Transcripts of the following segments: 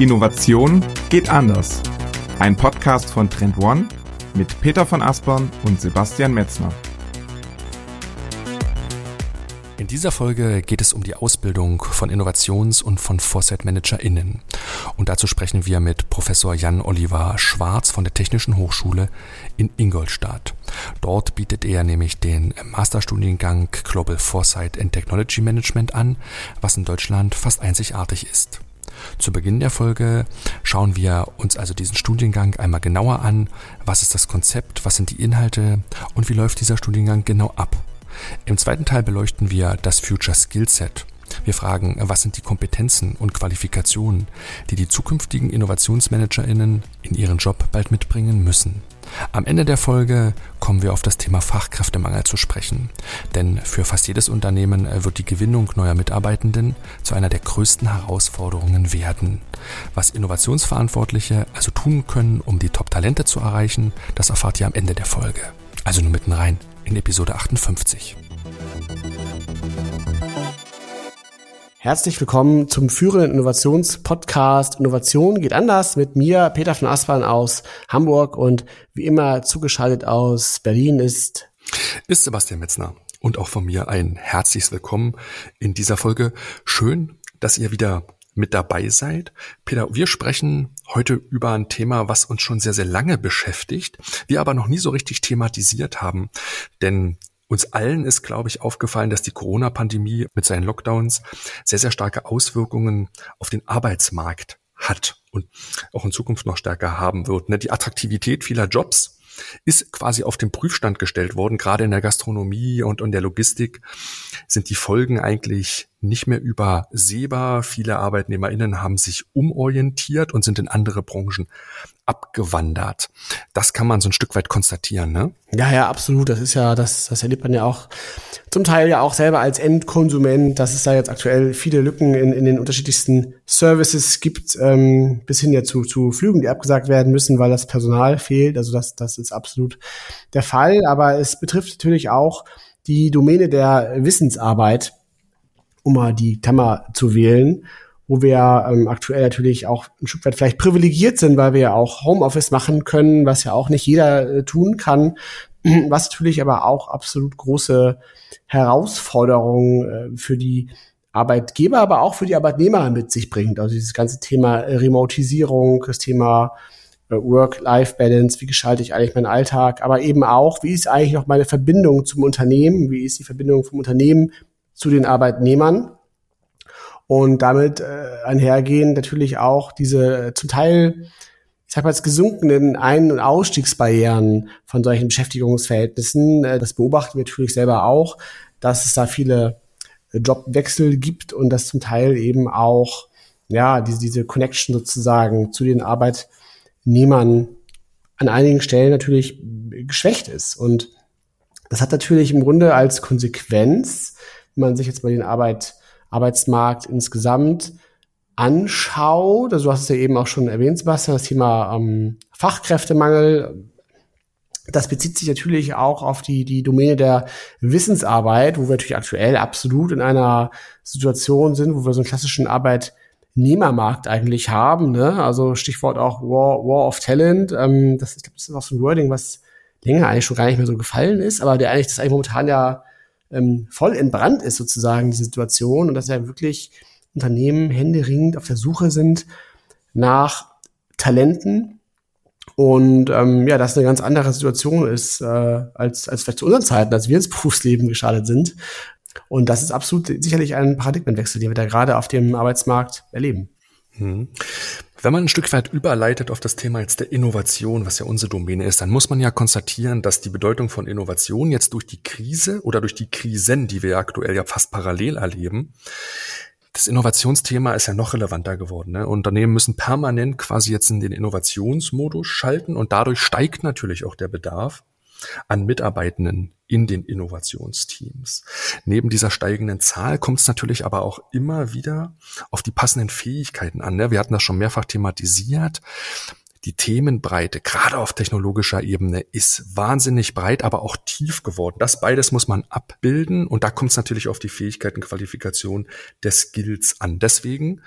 Innovation geht anders. Ein Podcast von Trend One mit Peter von Aspern und Sebastian Metzner. In dieser Folge geht es um die Ausbildung von Innovations- und von Foresight-ManagerInnen. Und dazu sprechen wir mit Professor Jan-Oliver Schwarz von der Technischen Hochschule in Ingolstadt. Dort bietet er nämlich den Masterstudiengang Global Foresight and Technology Management an, was in Deutschland fast einzigartig ist. Zu Beginn der Folge schauen wir uns also diesen Studiengang einmal genauer an. Was ist das Konzept? Was sind die Inhalte? Und wie läuft dieser Studiengang genau ab? Im zweiten Teil beleuchten wir das Future Skillset. Wir fragen, was sind die Kompetenzen und Qualifikationen, die die zukünftigen InnovationsmanagerInnen in ihren Job bald mitbringen müssen. Am Ende der Folge kommen wir auf das Thema Fachkräftemangel zu sprechen. Denn für fast jedes Unternehmen wird die Gewinnung neuer Mitarbeitenden zu einer der größten Herausforderungen werden. Was Innovationsverantwortliche also tun können, um die Top-Talente zu erreichen, das erfahrt ihr am Ende der Folge. Also nur mitten rein in Episode 58. Herzlich willkommen zum führenden Innovationspodcast Innovation geht anders mit mir, Peter von Aspern aus Hamburg und wie immer zugeschaltet aus Berlin ist ist Sebastian Metzner und auch von mir ein herzliches Willkommen in dieser Folge. Schön, dass ihr wieder mit dabei seid. Peter, wir sprechen heute über ein Thema, was uns schon sehr, sehr lange beschäftigt, wir aber noch nie so richtig thematisiert haben. Denn uns allen ist, glaube ich, aufgefallen, dass die Corona-Pandemie mit seinen Lockdowns sehr, sehr starke Auswirkungen auf den Arbeitsmarkt hat und auch in Zukunft noch stärker haben wird. Ne? Die Attraktivität vieler Jobs ist quasi auf den Prüfstand gestellt worden. Gerade in der Gastronomie und in der Logistik sind die Folgen eigentlich nicht mehr übersehbar. Viele ArbeitnehmerInnen haben sich umorientiert und sind in andere Branchen abgewandert. Das kann man so ein Stück weit konstatieren, ne? Ja, ja, absolut. Das ist ja, das, das erlebt man ja auch zum Teil ja auch selber als Endkonsument, dass es da jetzt aktuell viele Lücken in, in den unterschiedlichsten Services gibt, ähm, bis hin ja zu, zu Flügen, die abgesagt werden müssen, weil das Personal fehlt. Also das, das ist absolut der Fall. Aber es betrifft natürlich auch die Domäne der Wissensarbeit, um mal die Klammer zu wählen wo wir ähm, aktuell natürlich auch ein Stück weit vielleicht privilegiert sind, weil wir ja auch Homeoffice machen können, was ja auch nicht jeder äh, tun kann, was natürlich aber auch absolut große Herausforderungen äh, für die Arbeitgeber, aber auch für die Arbeitnehmer mit sich bringt. Also dieses ganze Thema Remotisierung, das Thema äh, Work-Life-Balance, wie gestalte ich eigentlich meinen Alltag, aber eben auch, wie ist eigentlich noch meine Verbindung zum Unternehmen, wie ist die Verbindung vom Unternehmen zu den Arbeitnehmern und damit äh, einhergehen natürlich auch diese äh, zum Teil, ich sag mal, gesunkenen Ein- und Ausstiegsbarrieren von solchen Beschäftigungsverhältnissen. Äh, das beobachten wir natürlich selber auch, dass es da viele äh, Jobwechsel gibt und dass zum Teil eben auch ja diese, diese Connection sozusagen zu den Arbeitnehmern an einigen Stellen natürlich geschwächt ist. Und das hat natürlich im Grunde als Konsequenz, man sich jetzt mal den Arbeit Arbeitsmarkt insgesamt anschaut, also du hast es ja eben auch schon erwähnt, Sebastian, das Thema ähm, Fachkräftemangel, das bezieht sich natürlich auch auf die, die Domäne der Wissensarbeit, wo wir natürlich aktuell absolut in einer Situation sind, wo wir so einen klassischen Arbeitnehmermarkt eigentlich haben. Ne? Also Stichwort auch War, War of Talent. Ähm, das, ich glaube, das ist auch so ein Wording, was länger eigentlich schon gar nicht mehr so gefallen ist, aber der eigentlich das eigentlich momentan ja ähm, voll entbrannt ist sozusagen, die Situation und dass ja wirklich Unternehmen händeringend auf der Suche sind nach Talenten und ähm, ja, das eine ganz andere Situation ist äh, als, als vielleicht zu unseren Zeiten, als wir ins Berufsleben gestartet sind. Und das ist absolut sicherlich ein Paradigmenwechsel, den wir da gerade auf dem Arbeitsmarkt erleben. Hm. Wenn man ein Stück weit überleitet auf das Thema jetzt der Innovation, was ja unsere Domäne ist, dann muss man ja konstatieren, dass die Bedeutung von Innovation jetzt durch die Krise oder durch die Krisen, die wir aktuell ja fast parallel erleben, das Innovationsthema ist ja noch relevanter geworden. Ne? Unternehmen müssen permanent quasi jetzt in den Innovationsmodus schalten und dadurch steigt natürlich auch der Bedarf an Mitarbeitenden in den Innovationsteams. Neben dieser steigenden Zahl kommt es natürlich aber auch immer wieder auf die passenden Fähigkeiten an. Ne? Wir hatten das schon mehrfach thematisiert. Die Themenbreite, gerade auf technologischer Ebene, ist wahnsinnig breit, aber auch tief geworden. Das beides muss man abbilden und da kommt es natürlich auf die Fähigkeiten, Qualifikation des Skills an. Deswegen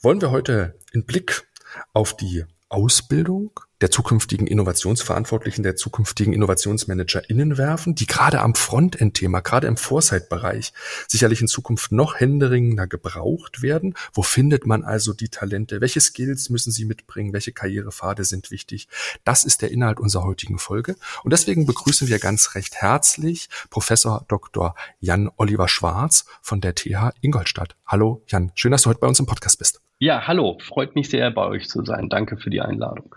wollen wir heute einen Blick auf die Ausbildung der zukünftigen Innovationsverantwortlichen, der zukünftigen InnovationsmanagerInnen werfen, die gerade am Frontend-Thema, gerade im Foresight-Bereich sicherlich in Zukunft noch händeringender gebraucht werden. Wo findet man also die Talente? Welche Skills müssen sie mitbringen? Welche Karrierepfade sind wichtig? Das ist der Inhalt unserer heutigen Folge. Und deswegen begrüßen wir ganz recht herzlich Professor Dr. Jan Oliver Schwarz von der TH Ingolstadt. Hallo Jan, schön, dass du heute bei uns im Podcast bist. Ja, hallo, freut mich sehr, bei euch zu sein. Danke für die Einladung.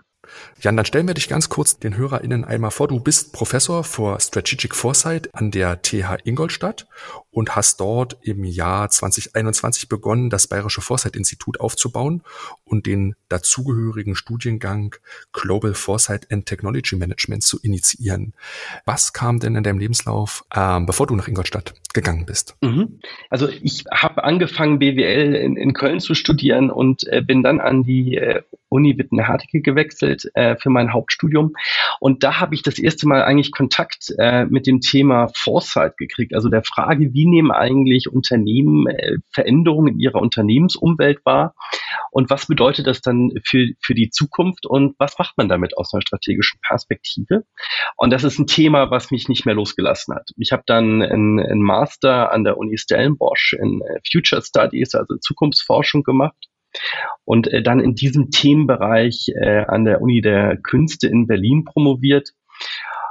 Jan, dann stellen wir dich ganz kurz den HörerInnen einmal vor. Du bist Professor für Strategic Foresight an der TH Ingolstadt und hast dort im Jahr 2021 begonnen, das Bayerische Foresight-Institut aufzubauen und den dazugehörigen Studiengang Global Foresight and Technology Management zu initiieren. Was kam denn in deinem Lebenslauf, ähm, bevor du nach Ingolstadt gegangen bist? Mhm. Also ich habe angefangen, BWL in, in, Köln zu studieren und äh, bin dann an die äh, Uni Wittenherdecke gewechselt äh, für mein Hauptstudium. Und da habe ich das erste Mal eigentlich Kontakt äh, mit dem Thema Foresight gekriegt, also der Frage, wie wie nehmen eigentlich Unternehmen äh, Veränderungen in ihrer Unternehmensumwelt wahr und was bedeutet das dann für, für die Zukunft und was macht man damit aus einer strategischen Perspektive? Und das ist ein Thema, was mich nicht mehr losgelassen hat. Ich habe dann einen Master an der Uni Stellenbosch in äh, Future Studies, also Zukunftsforschung gemacht und äh, dann in diesem Themenbereich äh, an der Uni der Künste in Berlin promoviert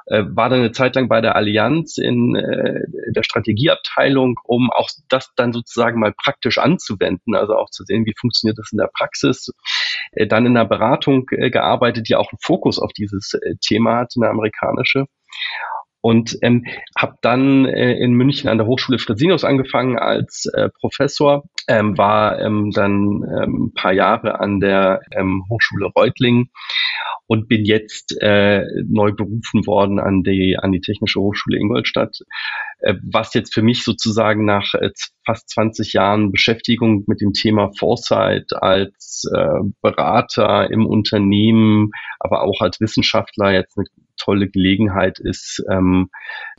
äh, war dann eine Zeit lang bei der Allianz in äh, der Strategieabteilung, um auch das dann sozusagen mal praktisch anzuwenden, also auch zu sehen, wie funktioniert das in der Praxis. Äh, dann in der Beratung äh, gearbeitet, die auch einen Fokus auf dieses äh, Thema hat, eine amerikanische und ähm, habe dann äh, in München an der Hochschule Fresenius angefangen als äh, Professor, ähm, war ähm, dann ähm, ein paar Jahre an der ähm, Hochschule Reutlingen und bin jetzt äh, neu berufen worden an die, an die Technische Hochschule Ingolstadt, äh, was jetzt für mich sozusagen nach äh, fast 20 Jahren Beschäftigung mit dem Thema Foresight als äh, Berater im Unternehmen, aber auch als Wissenschaftler jetzt eine tolle Gelegenheit ist, ähm,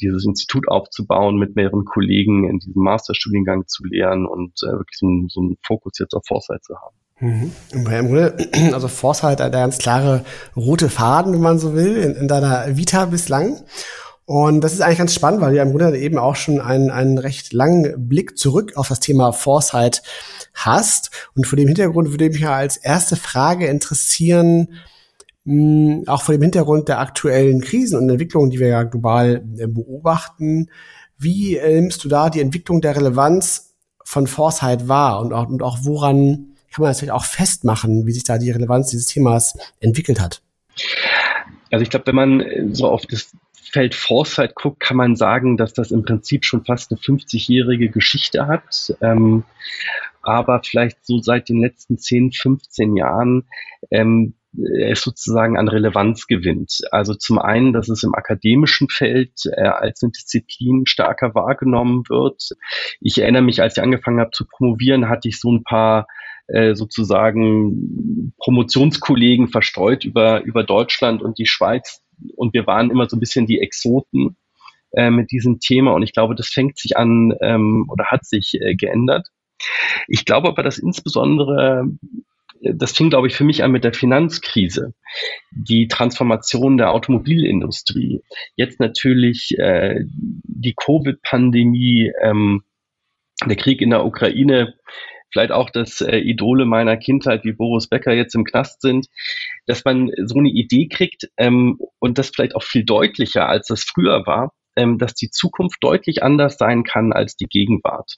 dieses Institut aufzubauen, mit mehreren Kollegen in diesem Masterstudiengang zu lehren und äh, wirklich so, so einen Fokus jetzt auf Foresight zu haben. Mhm. Also Foresight, der ganz klare rote Faden, wenn man so will, in, in deiner Vita bislang. Und das ist eigentlich ganz spannend, weil du ja im Grunde eben auch schon einen, einen recht langen Blick zurück auf das Thema Foresight hast. Und vor dem Hintergrund würde mich ja als erste Frage interessieren, mh, auch vor dem Hintergrund der aktuellen Krisen und Entwicklungen, die wir ja global äh, beobachten, wie äh, nimmst du da die Entwicklung der Relevanz von Foresight wahr und auch, und auch woran kann man das vielleicht auch festmachen, wie sich da die Relevanz dieses Themas entwickelt hat? Also ich glaube, wenn man so auf das Feld Foresight guckt, kann man sagen, dass das im Prinzip schon fast eine 50-jährige Geschichte hat. Ähm, aber vielleicht so seit den letzten 10, 15 Jahren ähm, es sozusagen an Relevanz gewinnt. Also zum einen, dass es im akademischen Feld äh, als eine Disziplin stärker wahrgenommen wird. Ich erinnere mich, als ich angefangen habe zu promovieren, hatte ich so ein paar äh, sozusagen Promotionskollegen verstreut über, über Deutschland und die Schweiz. Und wir waren immer so ein bisschen die Exoten äh, mit diesem Thema. Und ich glaube, das fängt sich an ähm, oder hat sich äh, geändert. Ich glaube aber, dass insbesondere das fing, glaube ich, für mich an mit der Finanzkrise, die Transformation der Automobilindustrie, jetzt natürlich äh, die Covid-Pandemie, ähm, der Krieg in der Ukraine, vielleicht auch, dass äh, Idole meiner Kindheit wie Boris Becker jetzt im Knast sind, dass man so eine Idee kriegt ähm, und das vielleicht auch viel deutlicher, als das früher war, ähm, dass die Zukunft deutlich anders sein kann als die Gegenwart.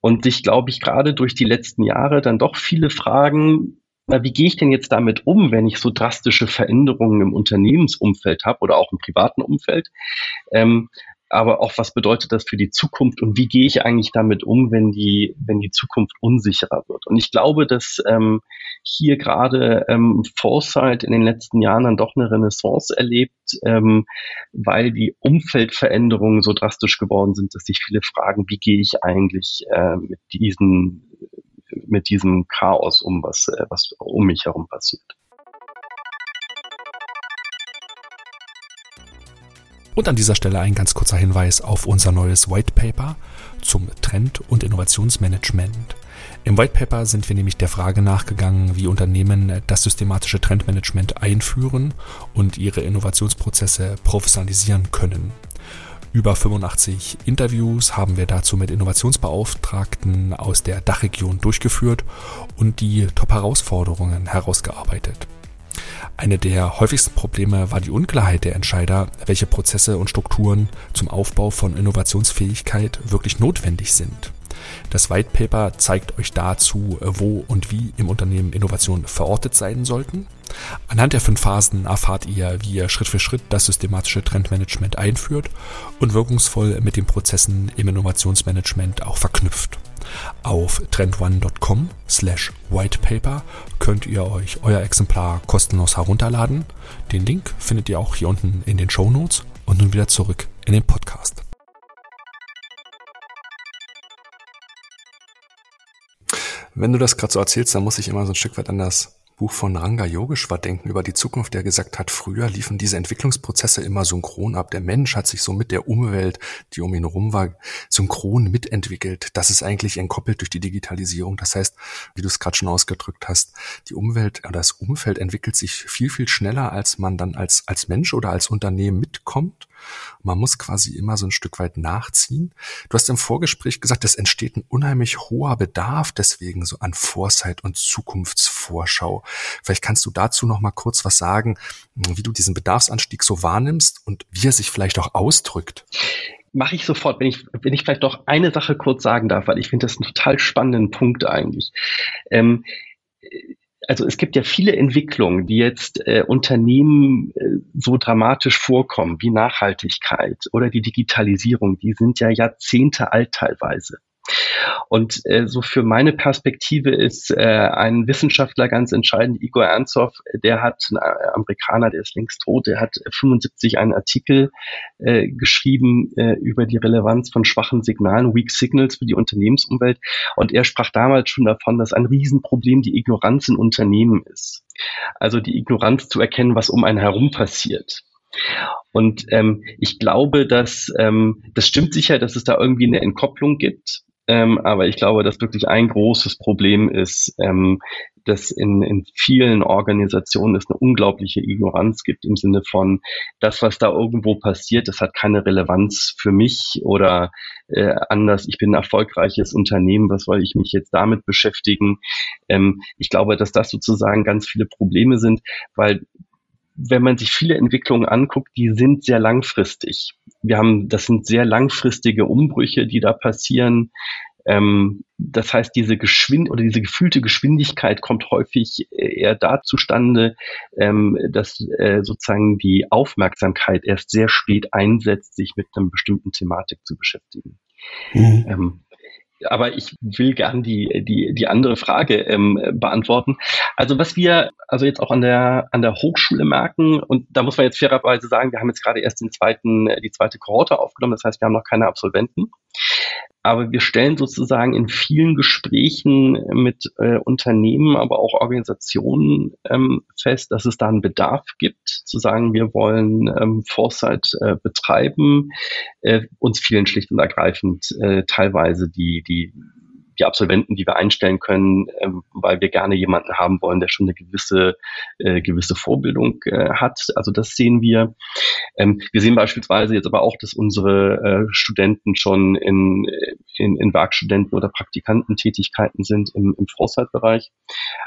Und sich, glaube ich, gerade durch die letzten Jahre dann doch viele Fragen, na, wie gehe ich denn jetzt damit um, wenn ich so drastische Veränderungen im Unternehmensumfeld habe oder auch im privaten Umfeld? Ähm, aber auch was bedeutet das für die Zukunft und wie gehe ich eigentlich damit um, wenn die, wenn die Zukunft unsicherer wird. Und ich glaube, dass ähm, hier gerade ähm, Foresight in den letzten Jahren dann doch eine Renaissance erlebt, ähm, weil die Umfeldveränderungen so drastisch geworden sind, dass sich viele fragen, wie gehe ich eigentlich äh, mit diesen mit diesem Chaos um, was, äh, was um mich herum passiert. Und an dieser Stelle ein ganz kurzer Hinweis auf unser neues White Paper zum Trend- und Innovationsmanagement. Im White Paper sind wir nämlich der Frage nachgegangen, wie Unternehmen das systematische Trendmanagement einführen und ihre Innovationsprozesse professionalisieren können. Über 85 Interviews haben wir dazu mit Innovationsbeauftragten aus der Dachregion durchgeführt und die Top-Herausforderungen herausgearbeitet. Eine der häufigsten Probleme war die Unklarheit der Entscheider, welche Prozesse und Strukturen zum Aufbau von Innovationsfähigkeit wirklich notwendig sind. Das White Paper zeigt euch dazu, wo und wie im Unternehmen Innovationen verortet sein sollten. Anhand der fünf Phasen erfahrt ihr, wie ihr Schritt für Schritt das systematische Trendmanagement einführt und wirkungsvoll mit den Prozessen im Innovationsmanagement auch verknüpft. Auf trendone.com slash whitepaper könnt ihr euch euer Exemplar kostenlos herunterladen. Den Link findet ihr auch hier unten in den Show Notes und nun wieder zurück in den Podcast. Wenn du das gerade so erzählst, dann muss ich immer so ein Stück weit an das Buch von Ranga Yogeshwar denken über die Zukunft, der gesagt hat, früher liefen diese Entwicklungsprozesse immer synchron ab. Der Mensch hat sich so mit der Umwelt, die um ihn herum war, synchron mitentwickelt. Das ist eigentlich entkoppelt durch die Digitalisierung. Das heißt, wie du es gerade schon ausgedrückt hast, die Umwelt oder das Umfeld entwickelt sich viel, viel schneller, als man dann als, als Mensch oder als Unternehmen mitkommt. Man muss quasi immer so ein Stück weit nachziehen. Du hast im Vorgespräch gesagt, es entsteht ein unheimlich hoher Bedarf deswegen so an Foresight und Zukunftsvorschau. Vielleicht kannst du dazu noch mal kurz was sagen, wie du diesen Bedarfsanstieg so wahrnimmst und wie er sich vielleicht auch ausdrückt. Mache ich sofort, wenn ich, wenn ich vielleicht doch eine Sache kurz sagen darf, weil ich finde das einen total spannenden Punkt eigentlich. Ähm, also es gibt ja viele Entwicklungen, die jetzt äh, Unternehmen äh, so dramatisch vorkommen, wie Nachhaltigkeit oder die Digitalisierung, die sind ja Jahrzehnte alt teilweise. Und äh, so für meine Perspektive ist äh, ein Wissenschaftler ganz entscheidend, Igor Ernsthoff, der hat, ein Amerikaner, der ist längst tot, der hat 75 einen Artikel äh, geschrieben äh, über die Relevanz von schwachen Signalen, Weak Signals für die Unternehmensumwelt. Und er sprach damals schon davon, dass ein Riesenproblem die Ignoranz in Unternehmen ist. Also die Ignoranz zu erkennen, was um einen herum passiert. Und ähm, ich glaube, dass ähm, das stimmt sicher, dass es da irgendwie eine Entkopplung gibt. Ähm, aber ich glaube, dass wirklich ein großes Problem ist, ähm, dass in, in vielen Organisationen es eine unglaubliche Ignoranz gibt im Sinne von, das, was da irgendwo passiert, das hat keine Relevanz für mich oder äh, anders, ich bin ein erfolgreiches Unternehmen, was soll ich mich jetzt damit beschäftigen? Ähm, ich glaube, dass das sozusagen ganz viele Probleme sind, weil wenn man sich viele Entwicklungen anguckt, die sind sehr langfristig. Wir haben, das sind sehr langfristige Umbrüche, die da passieren. Ähm, das heißt, diese Geschwind oder diese gefühlte Geschwindigkeit kommt häufig eher da zustande, ähm, dass äh, sozusagen die Aufmerksamkeit erst sehr spät einsetzt, sich mit einer bestimmten Thematik zu beschäftigen. Mhm. Ähm, aber ich will gern die, die, die andere Frage ähm, beantworten. Also was wir also jetzt auch an der, an der Hochschule merken, und da muss man jetzt fairerweise sagen, wir haben jetzt gerade erst den zweiten, die zweite Kohorte aufgenommen, das heißt, wir haben noch keine Absolventen. Aber wir stellen sozusagen in vielen Gesprächen mit äh, Unternehmen, aber auch Organisationen ähm, fest, dass es da einen Bedarf gibt, zu sagen, wir wollen ähm, Foresight äh, betreiben, äh, uns vielen schlicht und ergreifend äh, teilweise die, die die Absolventen, die wir einstellen können, ähm, weil wir gerne jemanden haben wollen, der schon eine gewisse, äh, gewisse Vorbildung äh, hat. Also das sehen wir. Ähm, wir sehen beispielsweise jetzt aber auch, dass unsere äh, Studenten schon in, in, in Werkstudenten- oder Praktikantentätigkeiten sind im, im Foresight-Bereich.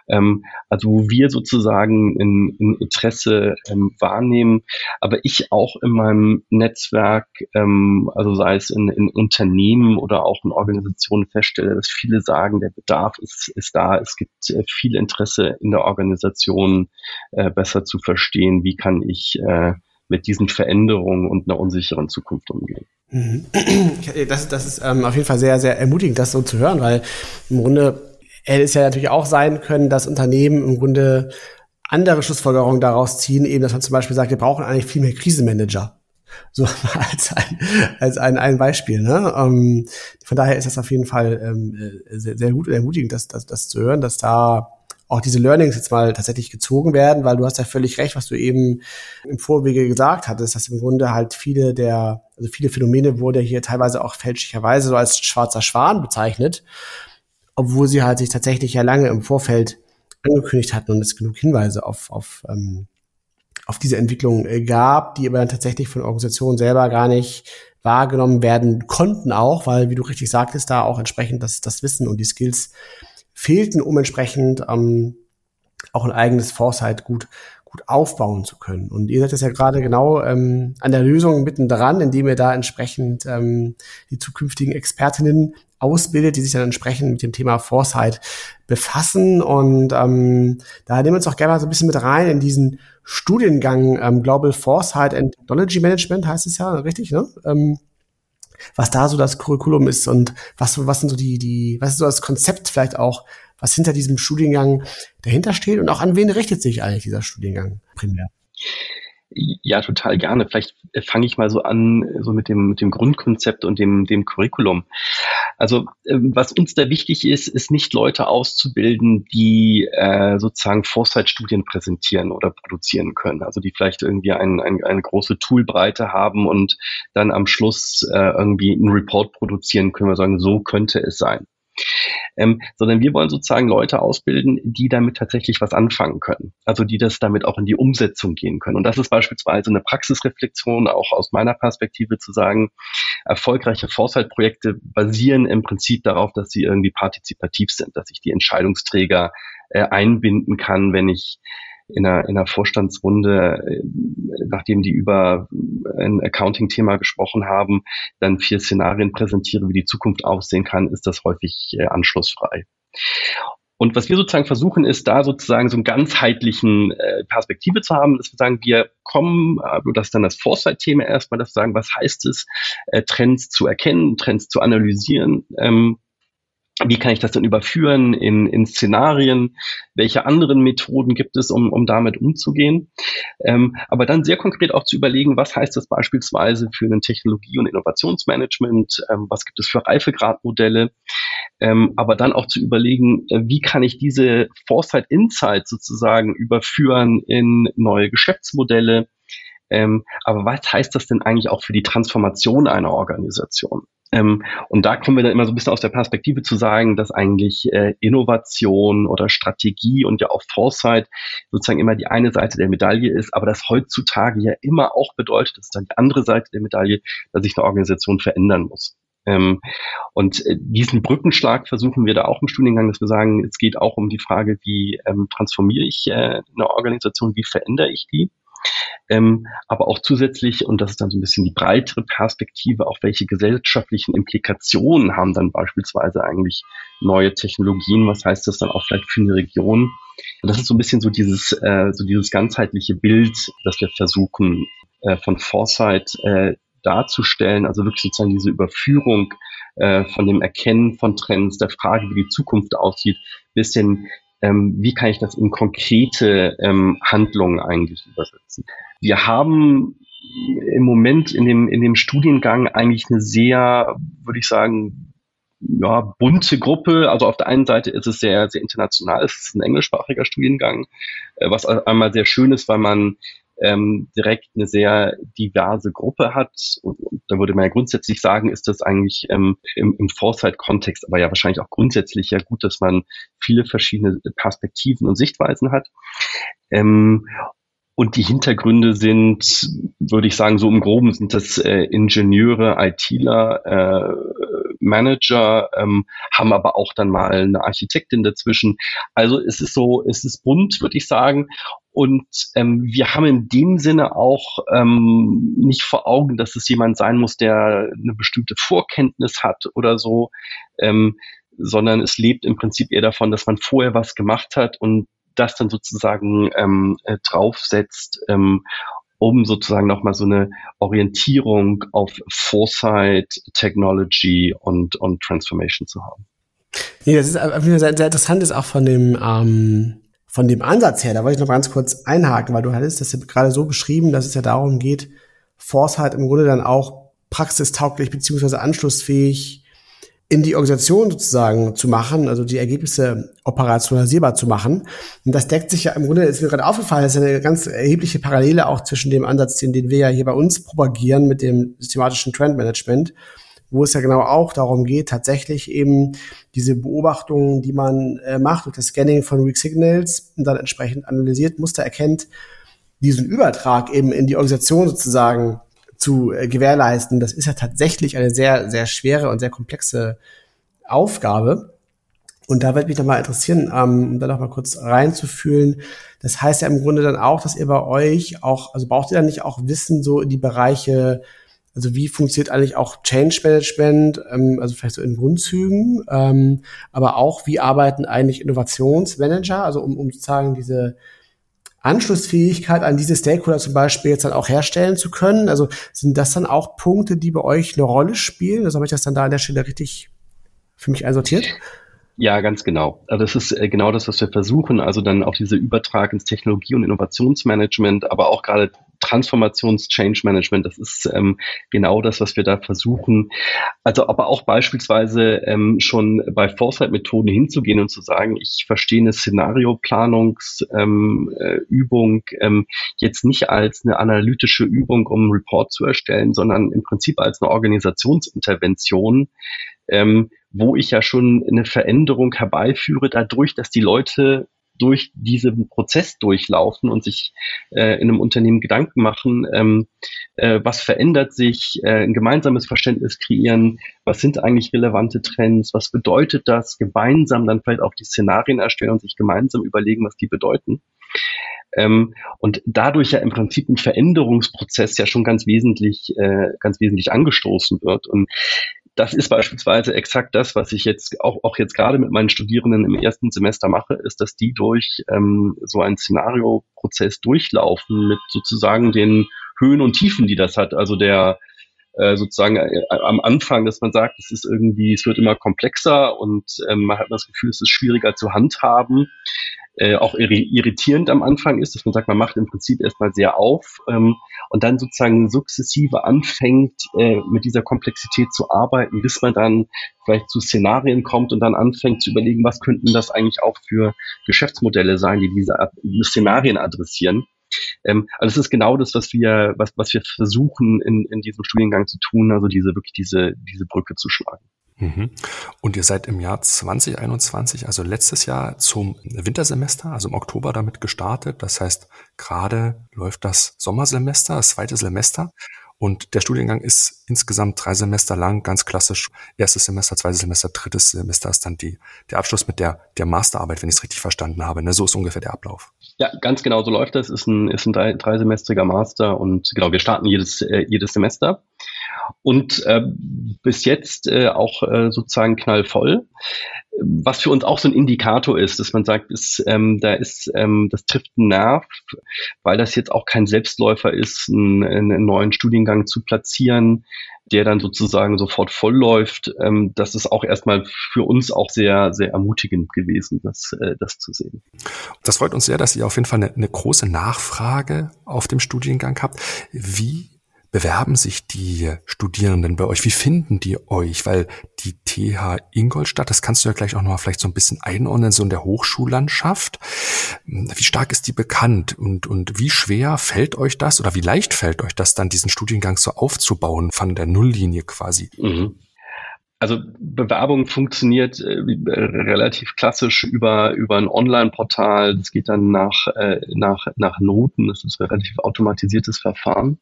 Ähm, also wo wir sozusagen ein, ein Interesse ähm, wahrnehmen, aber ich auch in meinem Netzwerk, ähm, also sei es in, in Unternehmen oder auch in Organisationen feststelle, dass viele sagen, der Bedarf ist, ist da. Es gibt äh, viel Interesse in der Organisation, äh, besser zu verstehen, wie kann ich äh, mit diesen Veränderungen und einer unsicheren Zukunft umgehen. Mhm. Das, das ist ähm, auf jeden Fall sehr, sehr ermutigend, das so zu hören, weil im Grunde hätte es ja natürlich auch sein können, dass Unternehmen im Grunde andere Schlussfolgerungen daraus ziehen, eben, dass man zum Beispiel sagt, wir brauchen eigentlich viel mehr Krisenmanager. So als ein, als ein, ein Beispiel. Ne? Ähm, von daher ist das auf jeden Fall ähm, sehr, sehr gut und ermutigend, das, das, das zu hören, dass da auch diese Learnings jetzt mal tatsächlich gezogen werden, weil du hast ja völlig recht, was du eben im Vorwege gesagt hattest, dass im Grunde halt viele der, also viele Phänomene wurde hier teilweise auch fälschlicherweise so als schwarzer Schwan bezeichnet, obwohl sie halt sich tatsächlich ja lange im Vorfeld angekündigt hatten und es genug Hinweise auf, auf, ähm, auf diese Entwicklung äh, gab, die aber dann tatsächlich von Organisationen selber gar nicht wahrgenommen werden konnten auch, weil, wie du richtig sagtest, da auch entsprechend das, das Wissen und die Skills fehlten, um entsprechend ähm, auch ein eigenes Foresight gut, gut aufbauen zu können. Und ihr seid jetzt ja gerade genau ähm, an der Lösung mittendran, indem ihr da entsprechend ähm, die zukünftigen Expertinnen ausbildet, die sich dann entsprechend mit dem Thema Foresight befassen. Und ähm, da nehmen wir uns auch gerne mal so ein bisschen mit rein in diesen Studiengang ähm, Global Foresight and Technology Management, heißt es ja, richtig, ne? Ähm, was da so das Curriculum ist und was, was sind so die, die, was ist so das Konzept vielleicht auch, was hinter diesem Studiengang dahinter steht und auch an wen richtet sich eigentlich dieser Studiengang primär? Ja, total gerne. Vielleicht fange ich mal so an, so mit dem, mit dem Grundkonzept und dem, dem Curriculum. Also ähm, was uns da wichtig ist, ist nicht Leute auszubilden, die äh, sozusagen Foresight-Studien präsentieren oder produzieren können. Also die vielleicht irgendwie ein, ein, eine große Toolbreite haben und dann am Schluss äh, irgendwie einen Report produzieren können wir sagen, so könnte es sein ähm, sondern wir wollen sozusagen Leute ausbilden, die damit tatsächlich was anfangen können. Also die das damit auch in die Umsetzung gehen können. Und das ist beispielsweise eine Praxisreflexion, auch aus meiner Perspektive zu sagen, erfolgreiche Foresight-Projekte basieren im Prinzip darauf, dass sie irgendwie partizipativ sind, dass ich die Entscheidungsträger äh, einbinden kann, wenn ich in einer, in einer Vorstandsrunde, äh, nachdem die über ein Accounting-Thema gesprochen haben, dann vier Szenarien präsentiere, wie die Zukunft aussehen kann, ist das häufig äh, anschlussfrei. Und was wir sozusagen versuchen, ist da sozusagen so einen ganzheitlichen äh, Perspektive zu haben, dass wir sagen, wir kommen, äh, das ist dann das Foresight-Thema erstmal, dass wir sagen, was heißt es, äh, Trends zu erkennen, Trends zu analysieren, ähm, wie kann ich das dann überführen in, in Szenarien? Welche anderen Methoden gibt es, um, um damit umzugehen? Ähm, aber dann sehr konkret auch zu überlegen, was heißt das beispielsweise für ein Technologie- und Innovationsmanagement? Ähm, was gibt es für Reifegradmodelle? Ähm, aber dann auch zu überlegen, äh, wie kann ich diese Foresight Insights sozusagen überführen in neue Geschäftsmodelle? Ähm, aber was heißt das denn eigentlich auch für die Transformation einer Organisation? Ähm, und da kommen wir dann immer so ein bisschen aus der Perspektive zu sagen, dass eigentlich äh, Innovation oder Strategie und ja auch Foresight sozusagen immer die eine Seite der Medaille ist, aber das heutzutage ja immer auch bedeutet, das ist dann die andere Seite der Medaille, dass sich eine Organisation verändern muss. Ähm, und äh, diesen Brückenschlag versuchen wir da auch im Studiengang, dass wir sagen, es geht auch um die Frage, wie ähm, transformiere ich äh, eine Organisation, wie verändere ich die? Ähm, aber auch zusätzlich, und das ist dann so ein bisschen die breitere Perspektive, auch welche gesellschaftlichen Implikationen haben dann beispielsweise eigentlich neue Technologien, was heißt das dann auch vielleicht für eine Region? Und das ist so ein bisschen so dieses, äh, so dieses ganzheitliche Bild, das wir versuchen äh, von Foresight äh, darzustellen, also wirklich sozusagen diese Überführung äh, von dem Erkennen von Trends, der Frage, wie die Zukunft aussieht, bis hin ähm, wie kann ich das in konkrete ähm, Handlungen eigentlich übersetzen. Wir haben im Moment in dem, in dem Studiengang eigentlich eine sehr, würde ich sagen, ja, bunte Gruppe. Also auf der einen Seite ist es sehr, sehr international. Es ist ein englischsprachiger Studiengang, äh, was einmal sehr schön ist, weil man ähm, direkt eine sehr diverse Gruppe hat. Und, und da würde man ja grundsätzlich sagen, ist das eigentlich ähm, im, im Foresight-Kontext, aber ja wahrscheinlich auch grundsätzlich ja gut, dass man viele verschiedene Perspektiven und Sichtweisen hat. Ähm, und die Hintergründe sind, würde ich sagen, so im Groben sind das äh, Ingenieure, ITler, äh, Manager, ähm, haben aber auch dann mal eine Architektin dazwischen. Also es ist so, es ist bunt, würde ich sagen. Und ähm, wir haben in dem Sinne auch ähm, nicht vor Augen, dass es jemand sein muss, der eine bestimmte Vorkenntnis hat oder so, ähm, sondern es lebt im Prinzip eher davon, dass man vorher was gemacht hat und das dann sozusagen ähm, äh, draufsetzt, ähm, um sozusagen nochmal so eine Orientierung auf Foresight, Technology und, und Transformation zu haben. Nee, das ist sehr, sehr interessant ist auch von dem ähm, von dem Ansatz her, da wollte ich noch ganz kurz einhaken, weil du hattest das ja gerade so beschrieben, dass es ja darum geht, Foresight im Grunde dann auch praxistauglich beziehungsweise anschlussfähig in die Organisation sozusagen zu machen, also die Ergebnisse operationalisierbar zu machen. Und das deckt sich ja im Grunde, ist mir gerade aufgefallen, ist eine ganz erhebliche Parallele auch zwischen dem Ansatz, den, den wir ja hier bei uns propagieren mit dem systematischen Trendmanagement, wo es ja genau auch darum geht, tatsächlich eben diese Beobachtungen, die man äh, macht durch das Scanning von Weak Signals und dann entsprechend analysiert, Muster erkennt, diesen Übertrag eben in die Organisation sozusagen zu äh, gewährleisten, das ist ja tatsächlich eine sehr, sehr schwere und sehr komplexe Aufgabe. Und da wird mich doch mal interessieren, ähm, um da noch mal kurz reinzufühlen. Das heißt ja im Grunde dann auch, dass ihr bei euch auch, also braucht ihr dann nicht auch Wissen so in die Bereiche, also wie funktioniert eigentlich auch Change Management, ähm, also vielleicht so in Grundzügen, ähm, aber auch wie arbeiten eigentlich Innovationsmanager, also um, um sozusagen diese Anschlussfähigkeit an diese Stakeholder zum Beispiel jetzt dann auch herstellen zu können? Also sind das dann auch Punkte, die bei euch eine Rolle spielen? Also habe ich das dann da an der Stelle richtig für mich einsortiert? Ja, ganz genau. Also das ist äh, genau das, was wir versuchen. Also dann auch diese Übertrag ins Technologie- und Innovationsmanagement, aber auch gerade Transformations-Change Management, das ist ähm, genau das, was wir da versuchen. Also aber auch beispielsweise ähm, schon bei Foresight-Methoden hinzugehen und zu sagen, ich verstehe eine Szenarioplanungsübung ähm, äh, ähm, jetzt nicht als eine analytische Übung, um einen Report zu erstellen, sondern im Prinzip als eine Organisationsintervention, ähm, wo ich ja schon eine Veränderung herbeiführe, dadurch, dass die Leute durch diesen Prozess durchlaufen und sich äh, in einem Unternehmen Gedanken machen, ähm, äh, was verändert sich, äh, ein gemeinsames Verständnis kreieren, was sind eigentlich relevante Trends, was bedeutet das, gemeinsam dann vielleicht auch die Szenarien erstellen und sich gemeinsam überlegen, was die bedeuten. Ähm, und dadurch ja im Prinzip ein Veränderungsprozess ja schon ganz wesentlich, äh, ganz wesentlich angestoßen wird. Und das ist beispielsweise exakt das, was ich jetzt auch, auch jetzt gerade mit meinen Studierenden im ersten Semester mache, ist, dass die durch ähm, so einen Szenarioprozess durchlaufen mit sozusagen den Höhen und Tiefen, die das hat. Also der äh, sozusagen äh, am Anfang, dass man sagt, es ist irgendwie, es wird immer komplexer und ähm, man hat das Gefühl, es ist schwieriger zu handhaben äh, auch irritierend am Anfang ist, dass man sagt, man macht im Prinzip erstmal sehr auf ähm, und dann sozusagen sukzessive anfängt, äh, mit dieser Komplexität zu arbeiten, bis man dann vielleicht zu Szenarien kommt und dann anfängt zu überlegen, was könnten das eigentlich auch für Geschäftsmodelle sein, die diese Szenarien adressieren. Ähm, also es ist genau das, was wir, was, was wir versuchen in, in diesem Studiengang zu tun, also diese wirklich diese, diese Brücke zu schlagen. Mhm. Und ihr seid im Jahr 2021, also letztes Jahr zum Wintersemester, also im Oktober damit gestartet. Das heißt, gerade läuft das Sommersemester, das zweite Semester. Und der Studiengang ist insgesamt drei Semester lang, ganz klassisch. Erstes Semester, zweites Semester, drittes Semester ist dann die, der Abschluss mit der, der Masterarbeit, wenn ich es richtig verstanden habe. Ne? So ist ungefähr der Ablauf. Ja, ganz genau so läuft das. Ist ein, ist ein drei, dreisemestriger Master und genau, wir starten jedes, äh, jedes Semester und äh, bis jetzt äh, auch äh, sozusagen knallvoll. Was für uns auch so ein Indikator ist, dass man sagt, ist, ähm, da ist, ähm, das trifft einen Nerv, weil das jetzt auch kein Selbstläufer ist, einen, einen neuen Studiengang zu platzieren, der dann sozusagen sofort voll läuft. Ähm, das ist auch erstmal für uns auch sehr, sehr ermutigend gewesen, das, äh, das zu sehen. Das freut uns sehr, dass ihr auf jeden Fall eine, eine große Nachfrage auf dem Studiengang habt. Wie bewerben sich die Studierenden bei euch? Wie finden die euch? Weil die TH Ingolstadt, das kannst du ja gleich auch noch mal vielleicht so ein bisschen einordnen, so in der Hochschullandschaft. Wie stark ist die bekannt und, und wie schwer fällt euch das oder wie leicht fällt euch das dann, diesen Studiengang so aufzubauen von der Nulllinie quasi? Mhm. Also Bewerbung funktioniert äh, relativ klassisch über, über ein Online-Portal. Das geht dann nach, äh, nach, nach Noten. Das ist ein relativ automatisiertes Verfahren.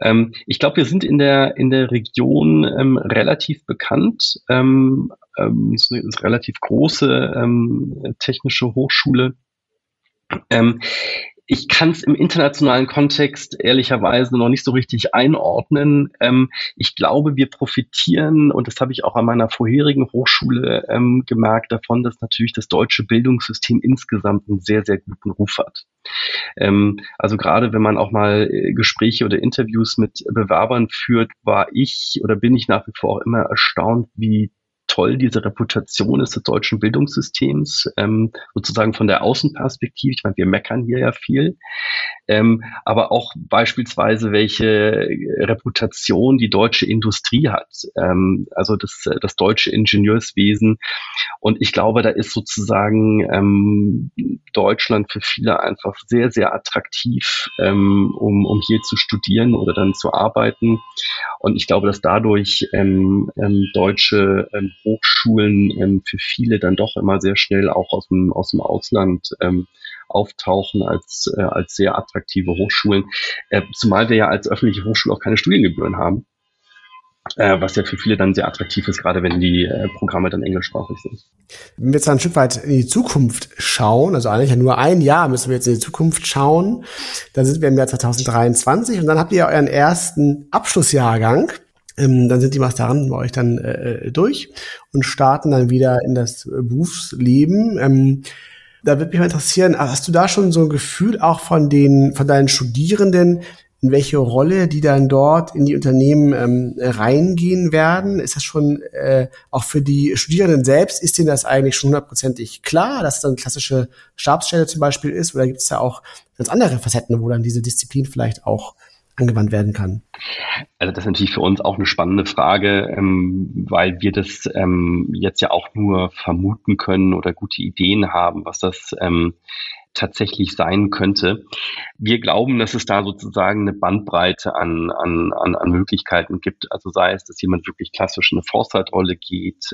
Ähm, ich glaube, wir sind in der, in der Region ähm, relativ bekannt. Ähm, ähm, ist eine, relativ große ähm, technische Hochschule. Ähm, ich kann es im internationalen Kontext ehrlicherweise noch nicht so richtig einordnen. Ähm, ich glaube, wir profitieren, und das habe ich auch an meiner vorherigen Hochschule ähm, gemerkt, davon, dass natürlich das deutsche Bildungssystem insgesamt einen sehr, sehr guten Ruf hat. Ähm, also gerade wenn man auch mal äh, Gespräche oder Interviews mit Bewerbern führt, war ich oder bin ich nach wie vor auch immer erstaunt, wie toll diese Reputation ist des deutschen Bildungssystems, ähm, sozusagen von der Außenperspektive. Ich meine, wir meckern hier ja viel, ähm, aber auch beispielsweise, welche Reputation die deutsche Industrie hat, ähm, also das, das deutsche Ingenieurswesen. Und ich glaube, da ist sozusagen ähm, Deutschland für viele einfach sehr, sehr attraktiv, ähm, um, um hier zu studieren oder dann zu arbeiten. Und ich glaube, dass dadurch ähm, ähm, deutsche ähm, Hochschulen ähm, für viele dann doch immer sehr schnell auch aus dem, aus dem Ausland ähm, auftauchen als, äh, als sehr attraktive Hochschulen, äh, zumal wir ja als öffentliche Hochschule auch keine Studiengebühren haben. Äh, was ja für viele dann sehr attraktiv ist, gerade wenn die äh, Programme dann englischsprachig sind. Wenn wir jetzt ein Stück weit in die Zukunft schauen, also eigentlich ja nur ein Jahr müssen wir jetzt in die Zukunft schauen, dann sind wir im Jahr 2023 und dann habt ihr euren ersten Abschlussjahrgang. Ähm, dann sind die Masteranden bei euch dann äh, durch und starten dann wieder in das Berufsleben. Ähm, da würde mich mal interessieren, hast du da schon so ein Gefühl auch von den, von deinen Studierenden, in welche Rolle die dann dort in die Unternehmen ähm, reingehen werden? Ist das schon äh, auch für die Studierenden selbst, ist denen das eigentlich schon hundertprozentig klar, dass es dann klassische Stabsstelle zum Beispiel ist? Oder gibt es da auch ganz andere Facetten, wo dann diese Disziplin vielleicht auch angewandt werden kann? Also das ist natürlich für uns auch eine spannende Frage, ähm, weil wir das ähm, jetzt ja auch nur vermuten können oder gute Ideen haben, was das ähm, tatsächlich sein könnte. Wir glauben, dass es da sozusagen eine Bandbreite an, an, an, an Möglichkeiten gibt. Also sei es, dass jemand wirklich klassisch in eine Vorzeitrolle geht,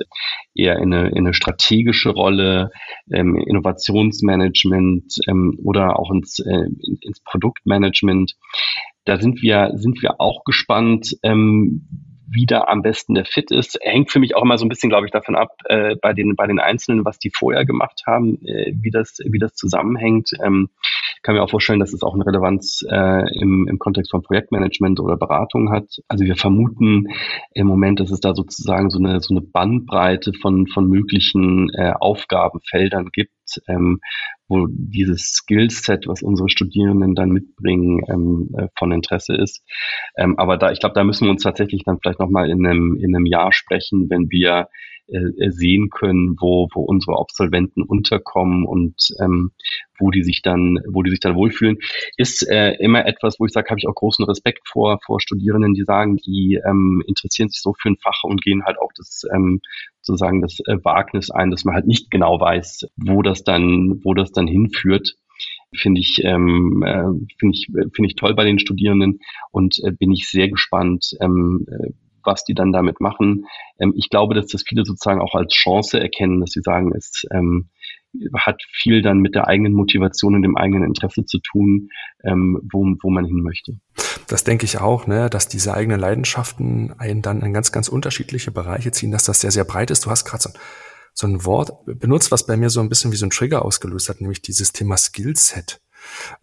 eher in eine, in eine strategische Rolle, ähm, Innovationsmanagement ähm, oder auch ins, äh, ins Produktmanagement. Da sind wir, sind wir auch gespannt, ähm, wie da am besten der Fit ist. Hängt für mich auch immer so ein bisschen, glaube ich, davon ab, äh, bei den, bei den Einzelnen, was die vorher gemacht haben, äh, wie das, wie das zusammenhängt. Ähm, kann mir auch vorstellen, dass es auch eine Relevanz äh, im, im Kontext von Projektmanagement oder Beratung hat. Also wir vermuten im Moment, dass es da sozusagen so eine, so eine Bandbreite von, von möglichen äh, Aufgabenfeldern gibt, ähm, wo dieses Skillset, was unsere Studierenden dann mitbringen, ähm, äh, von Interesse ist. Ähm, aber da, ich glaube, da müssen wir uns tatsächlich dann vielleicht nochmal in einem, in einem Jahr sprechen, wenn wir äh, äh, sehen können, wo, wo unsere Absolventen unterkommen und ähm, wo die sich dann, wo die sich dann wohlfühlen, ist äh, immer etwas, wo ich sage, habe ich auch großen Respekt vor, vor Studierenden, die sagen, die ähm, interessieren sich so für ein Fach und gehen halt auch das ähm, sozusagen das äh, Wagnis ein, dass man halt nicht genau weiß, wo das dann, wo das dann hinführt. Finde ich ähm, äh, finde ich finde ich toll bei den Studierenden und äh, bin ich sehr gespannt, ähm, äh, was die dann damit machen. Ähm, ich glaube, dass das viele sozusagen auch als Chance erkennen, dass sie sagen, es ähm, hat viel dann mit der eigenen Motivation und dem eigenen Interesse zu tun, ähm, wo, wo man hin möchte. Das denke ich auch, ne, dass diese eigenen Leidenschaften einen dann in ganz, ganz unterschiedliche Bereiche ziehen, dass das sehr, sehr breit ist. Du hast gerade so, so ein Wort benutzt, was bei mir so ein bisschen wie so ein Trigger ausgelöst hat, nämlich dieses Thema Skillset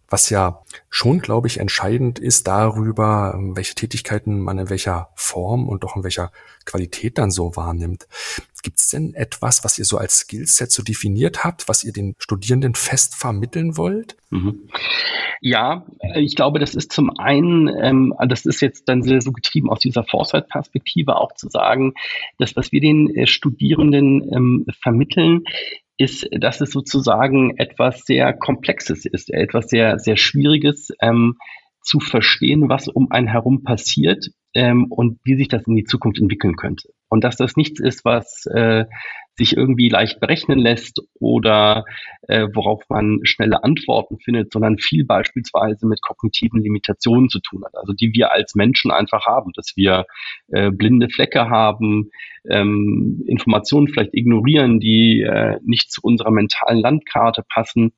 was ja schon, glaube ich, entscheidend ist darüber, welche Tätigkeiten man in welcher Form und auch in welcher Qualität dann so wahrnimmt. Gibt es denn etwas, was ihr so als Skillset so definiert habt, was ihr den Studierenden fest vermitteln wollt? Mhm. Ja, ich glaube, das ist zum einen, ähm, das ist jetzt dann sehr so getrieben aus dieser Foresight-Perspektive auch zu sagen, dass was wir den äh, Studierenden ähm, vermitteln, ist, dass es sozusagen etwas sehr Komplexes ist, etwas sehr, sehr Schwieriges ähm, zu verstehen, was um einen herum passiert ähm, und wie sich das in die Zukunft entwickeln könnte. Und dass das nichts ist, was äh, sich irgendwie leicht berechnen lässt oder äh, worauf man schnelle Antworten findet, sondern viel beispielsweise mit kognitiven Limitationen zu tun hat, also die wir als Menschen einfach haben, dass wir äh, blinde Flecke haben, ähm, Informationen vielleicht ignorieren, die äh, nicht zu unserer mentalen Landkarte passen.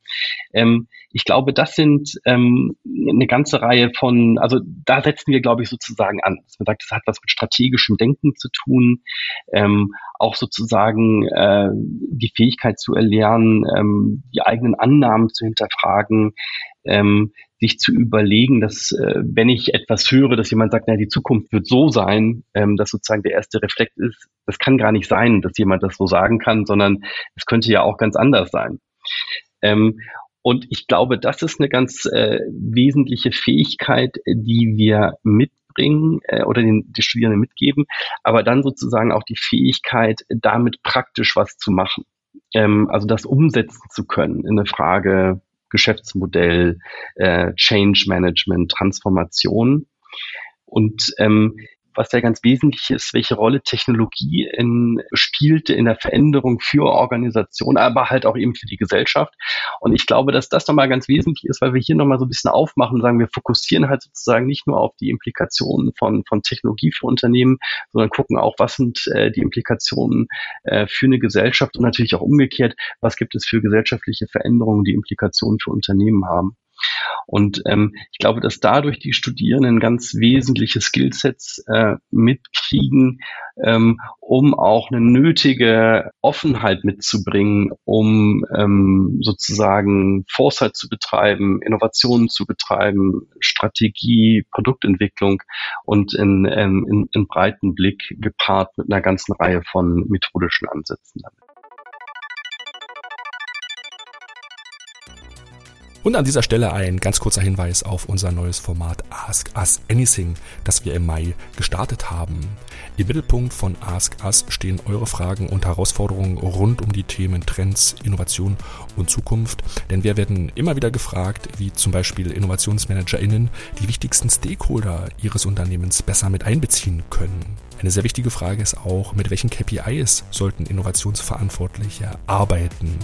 Ähm, ich glaube, das sind ähm, eine ganze Reihe von, also da setzen wir, glaube ich, sozusagen an. Man sagt, das hat was mit strategischem Denken zu tun, ähm, auch sozusagen äh, die Fähigkeit zu erlernen, ähm, die eigenen Annahmen zu hinterfragen, ähm, sich zu überlegen, dass äh, wenn ich etwas höre, dass jemand sagt, na die Zukunft wird so sein, ähm, dass sozusagen der erste Reflekt ist, das kann gar nicht sein, dass jemand das so sagen kann, sondern es könnte ja auch ganz anders sein. Ähm, und ich glaube, das ist eine ganz äh, wesentliche Fähigkeit, die wir mit beibringen äh, oder den, die Studierenden mitgeben, aber dann sozusagen auch die Fähigkeit, damit praktisch was zu machen. Ähm, also das umsetzen zu können in eine Frage Geschäftsmodell, äh, Change Management, Transformation. Und ähm, was ja ganz wesentlich ist, welche Rolle Technologie in, spielte in der Veränderung für Organisationen, aber halt auch eben für die Gesellschaft. Und ich glaube, dass das nochmal ganz wesentlich ist, weil wir hier nochmal so ein bisschen aufmachen und sagen, wir fokussieren halt sozusagen nicht nur auf die Implikationen von, von Technologie für Unternehmen, sondern gucken auch, was sind äh, die Implikationen äh, für eine Gesellschaft und natürlich auch umgekehrt, was gibt es für gesellschaftliche Veränderungen, die Implikationen für Unternehmen haben. Und ähm, ich glaube, dass dadurch die Studierenden ganz wesentliche Skillsets äh, mitkriegen, ähm, um auch eine nötige Offenheit mitzubringen, um ähm, sozusagen Foresight zu betreiben, Innovationen zu betreiben, Strategie, Produktentwicklung und in, ähm, in, in breiten Blick gepaart mit einer ganzen Reihe von methodischen Ansätzen. Damit. Und an dieser Stelle ein ganz kurzer Hinweis auf unser neues Format Ask Us Anything, das wir im Mai gestartet haben. Im Mittelpunkt von Ask Us stehen eure Fragen und Herausforderungen rund um die Themen Trends, Innovation und Zukunft. Denn wir werden immer wieder gefragt, wie zum Beispiel InnovationsmanagerInnen die wichtigsten Stakeholder ihres Unternehmens besser mit einbeziehen können. Eine sehr wichtige Frage ist auch, mit welchen KPIs sollten Innovationsverantwortliche arbeiten?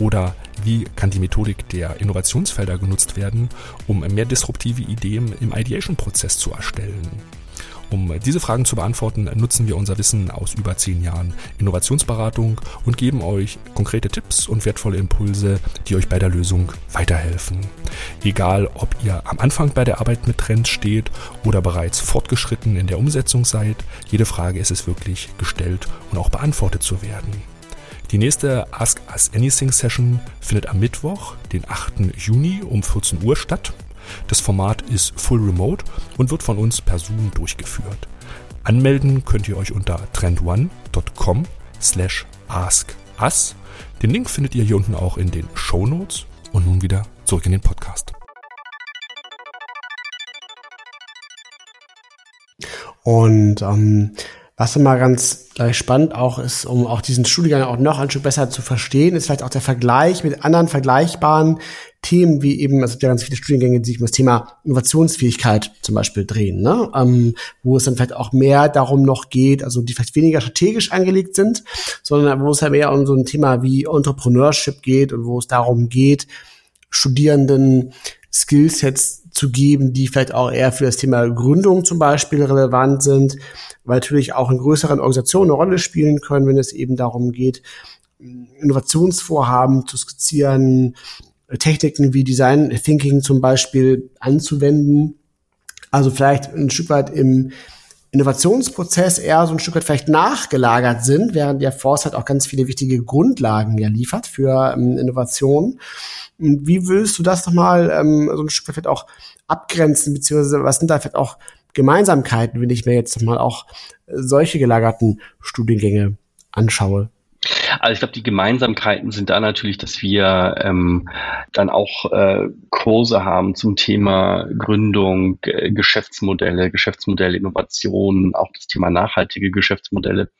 Oder wie kann die Methodik der Innovationsfelder genutzt werden, um mehr disruptive Ideen im Ideation-Prozess zu erstellen? Um diese Fragen zu beantworten, nutzen wir unser Wissen aus über zehn Jahren Innovationsberatung und geben euch konkrete Tipps und wertvolle Impulse, die euch bei der Lösung weiterhelfen. Egal, ob ihr am Anfang bei der Arbeit mit Trends steht oder bereits fortgeschritten in der Umsetzung seid, jede Frage ist es wirklich gestellt und auch beantwortet zu werden. Die nächste Ask Us Anything Session findet am Mittwoch, den 8. Juni um 14 Uhr statt. Das Format ist full remote und wird von uns per Zoom durchgeführt. Anmelden könnt ihr euch unter trendone.com slash askus. Den Link findet ihr hier unten auch in den Show Notes. Und nun wieder zurück in den Podcast. Und ähm, was immer ganz gleich spannend auch ist, um auch diesen Studiengang auch noch ein Stück besser zu verstehen, ist vielleicht auch der Vergleich mit anderen vergleichbaren Themen, wie eben, es gibt ja ganz viele Studiengänge, die sich um das Thema Innovationsfähigkeit zum Beispiel drehen, ne? Ähm, wo es dann vielleicht auch mehr darum noch geht, also die vielleicht weniger strategisch angelegt sind, sondern wo es ja mehr um so ein Thema wie Entrepreneurship geht und wo es darum geht, Studierenden Skillsets zu geben, die vielleicht auch eher für das Thema Gründung zum Beispiel relevant sind, weil natürlich auch in größeren Organisationen eine Rolle spielen können, wenn es eben darum geht, Innovationsvorhaben zu skizzieren, Techniken wie Design Thinking zum Beispiel anzuwenden. Also vielleicht ein Stück weit im Innovationsprozess eher so ein Stück weit vielleicht nachgelagert sind, während der Force halt auch ganz viele wichtige Grundlagen ja liefert für ähm, Innovation. Und wie willst du das nochmal ähm, so ein Stück weit vielleicht auch abgrenzen, beziehungsweise was sind da vielleicht auch Gemeinsamkeiten, wenn ich mir jetzt mal auch äh, solche gelagerten Studiengänge anschaue? Also ich glaube, die Gemeinsamkeiten sind da natürlich, dass wir ähm, dann auch äh, Kurse haben zum Thema Gründung, äh, Geschäftsmodelle, Geschäftsmodelle, Innovation, auch das Thema nachhaltige Geschäftsmodelle.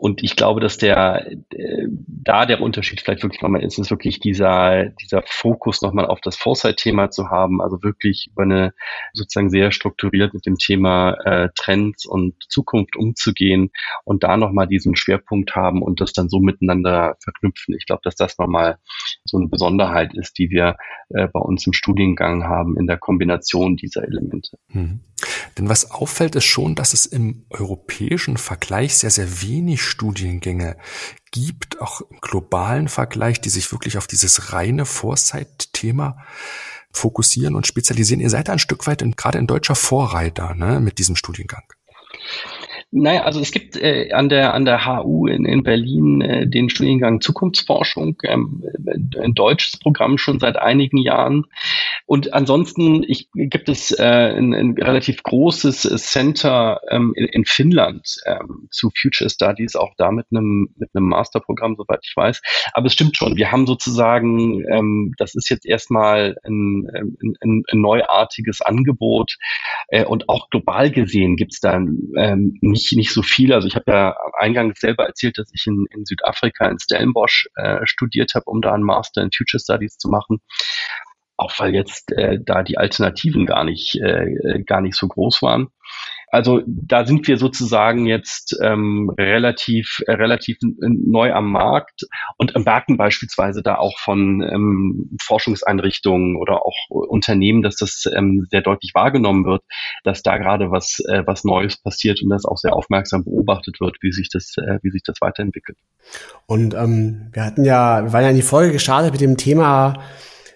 Und ich glaube, dass der äh, da der Unterschied vielleicht wirklich nochmal ist, ist wirklich dieser, dieser Fokus nochmal auf das Foresight-Thema zu haben, also wirklich über eine sozusagen sehr strukturiert mit dem Thema äh, Trends und Zukunft umzugehen und da nochmal diesen Schwerpunkt haben und das dann so miteinander verknüpfen. Ich glaube, dass das nochmal so eine Besonderheit ist, die wir äh, bei uns im Studiengang haben in der Kombination dieser Elemente. Hm. Denn was auffällt, ist schon, dass es im europäischen Vergleich sehr, sehr wenig Studiengänge gibt, auch im globalen Vergleich, die sich wirklich auf dieses reine Foresight-Thema fokussieren und spezialisieren. Ihr seid da ein Stück weit in, gerade in deutscher Vorreiter ne, mit diesem Studiengang. Naja, also es gibt äh, an der an der HU in, in Berlin äh, den Studiengang Zukunftsforschung, ähm, ein deutsches Programm schon seit einigen Jahren. Und ansonsten ich, gibt es äh, ein, ein relativ großes Center ähm, in, in Finnland ähm, zu Future Studies, auch da mit einem mit einem Masterprogramm, soweit ich weiß. Aber es stimmt schon, wir haben sozusagen, ähm, das ist jetzt erstmal ein, ein, ein, ein neuartiges Angebot äh, und auch global gesehen gibt es da ähm, nicht, nicht so viel. Also ich habe ja eingangs selber erzählt, dass ich in, in Südafrika in Stellenbosch äh, studiert habe, um da einen Master in Future Studies zu machen. Auch weil jetzt äh, da die Alternativen gar nicht, äh, gar nicht so groß waren. Also da sind wir sozusagen jetzt ähm, relativ, äh, relativ neu am Markt und merken beispielsweise da auch von ähm, Forschungseinrichtungen oder auch Unternehmen, dass das ähm, sehr deutlich wahrgenommen wird, dass da gerade was, äh, was Neues passiert und das auch sehr aufmerksam beobachtet wird, wie sich das, äh, wie sich das weiterentwickelt. Und ähm, wir hatten ja, wir waren ja in die Folge gestartet mit dem Thema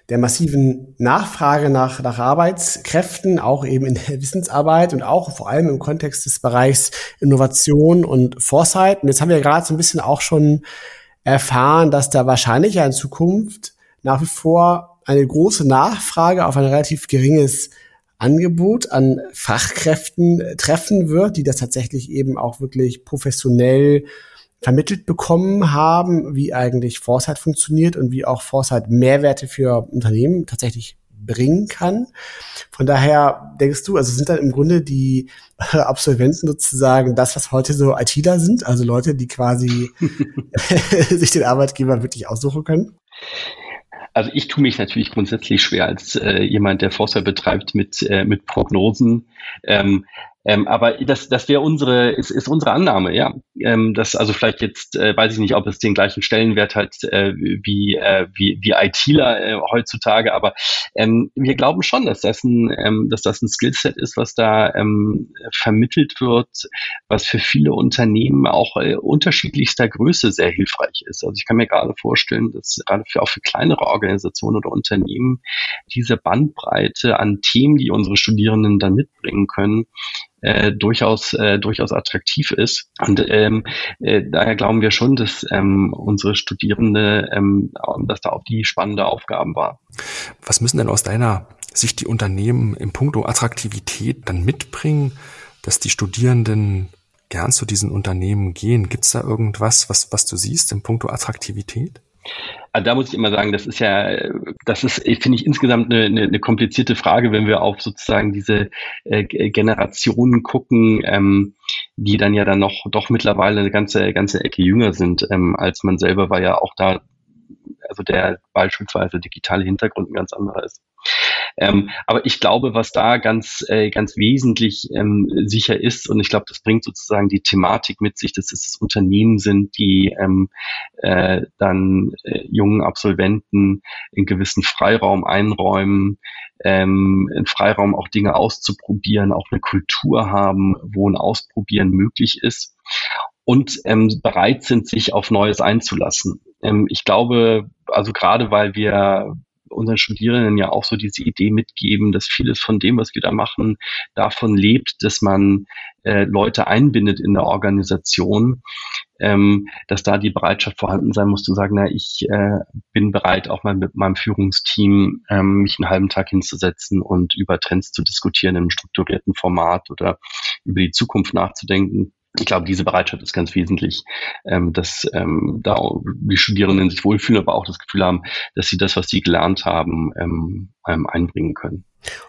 der massiven Nachfrage nach, nach Arbeitskräften, auch eben in der Wissensarbeit und auch vor allem im Kontext des Bereichs Innovation und Foresight. Und jetzt haben wir gerade so ein bisschen auch schon erfahren, dass da wahrscheinlich ja in Zukunft nach wie vor eine große Nachfrage auf ein relativ geringes Angebot an Fachkräften treffen wird, die das tatsächlich eben auch wirklich professionell vermittelt bekommen haben, wie eigentlich Foresight funktioniert und wie auch Foresight Mehrwerte für Unternehmen tatsächlich bringen kann. Von daher denkst du, also sind dann im Grunde die Absolventen sozusagen das, was heute so ITler sind, also Leute, die quasi sich den Arbeitgeber wirklich aussuchen können? Also ich tue mich natürlich grundsätzlich schwer als äh, jemand, der Foresight betreibt mit, äh, mit Prognosen. Ähm, ähm, aber das, das wäre unsere, ist, ist unsere Annahme, ja. Ähm, das, also vielleicht jetzt äh, weiß ich nicht, ob es den gleichen Stellenwert hat äh, wie, äh, wie, wie ITler äh, heutzutage, aber ähm, wir glauben schon, dass das ein, ähm, dass das ein Skillset ist, was da ähm, vermittelt wird, was für viele Unternehmen auch äh, unterschiedlichster Größe sehr hilfreich ist. Also ich kann mir gerade vorstellen, dass gerade für auch für kleinere Organisationen oder Unternehmen diese Bandbreite an Themen, die unsere Studierenden dann mitbringen können, äh, durchaus äh, durchaus attraktiv ist. Und ähm, äh, daher glauben wir schon, dass ähm, unsere Studierende, ähm, dass da auch die spannende Aufgaben war. Was müssen denn aus deiner Sicht die Unternehmen im Punkto Attraktivität dann mitbringen, dass die Studierenden gern zu diesen Unternehmen gehen? Gibt es da irgendwas, was, was du siehst im Punkto Attraktivität? Also da muss ich immer sagen, das ist ja, das ist, finde ich, insgesamt eine, eine, eine komplizierte Frage, wenn wir auf sozusagen diese äh, Generationen gucken, ähm, die dann ja dann noch doch mittlerweile eine ganze, ganze Ecke jünger sind, ähm, als man selber war ja auch da, also der beispielsweise digitale Hintergrund ein ganz anderer ist. Ähm, aber ich glaube, was da ganz, äh, ganz wesentlich ähm, sicher ist, und ich glaube, das bringt sozusagen die Thematik mit sich, dass es das Unternehmen sind, die ähm, äh, dann äh, jungen Absolventen in gewissen Freiraum einräumen, ähm, in Freiraum auch Dinge auszuprobieren, auch eine Kultur haben, wo ein Ausprobieren möglich ist und ähm, bereit sind, sich auf Neues einzulassen. Ähm, ich glaube, also gerade weil wir unseren Studierenden ja auch so diese Idee mitgeben, dass vieles von dem, was wir da machen, davon lebt, dass man äh, Leute einbindet in der Organisation, ähm, dass da die Bereitschaft vorhanden sein muss, zu sagen, na, ich äh, bin bereit, auch mal mit meinem Führungsteam ähm, mich einen halben Tag hinzusetzen und über Trends zu diskutieren einem strukturierten Format oder über die Zukunft nachzudenken ich glaube, diese Bereitschaft ist ganz wesentlich, ähm, dass ähm, da die Studierenden sich wohlfühlen, aber auch das Gefühl haben, dass sie das, was sie gelernt haben, ähm, ähm, einbringen können.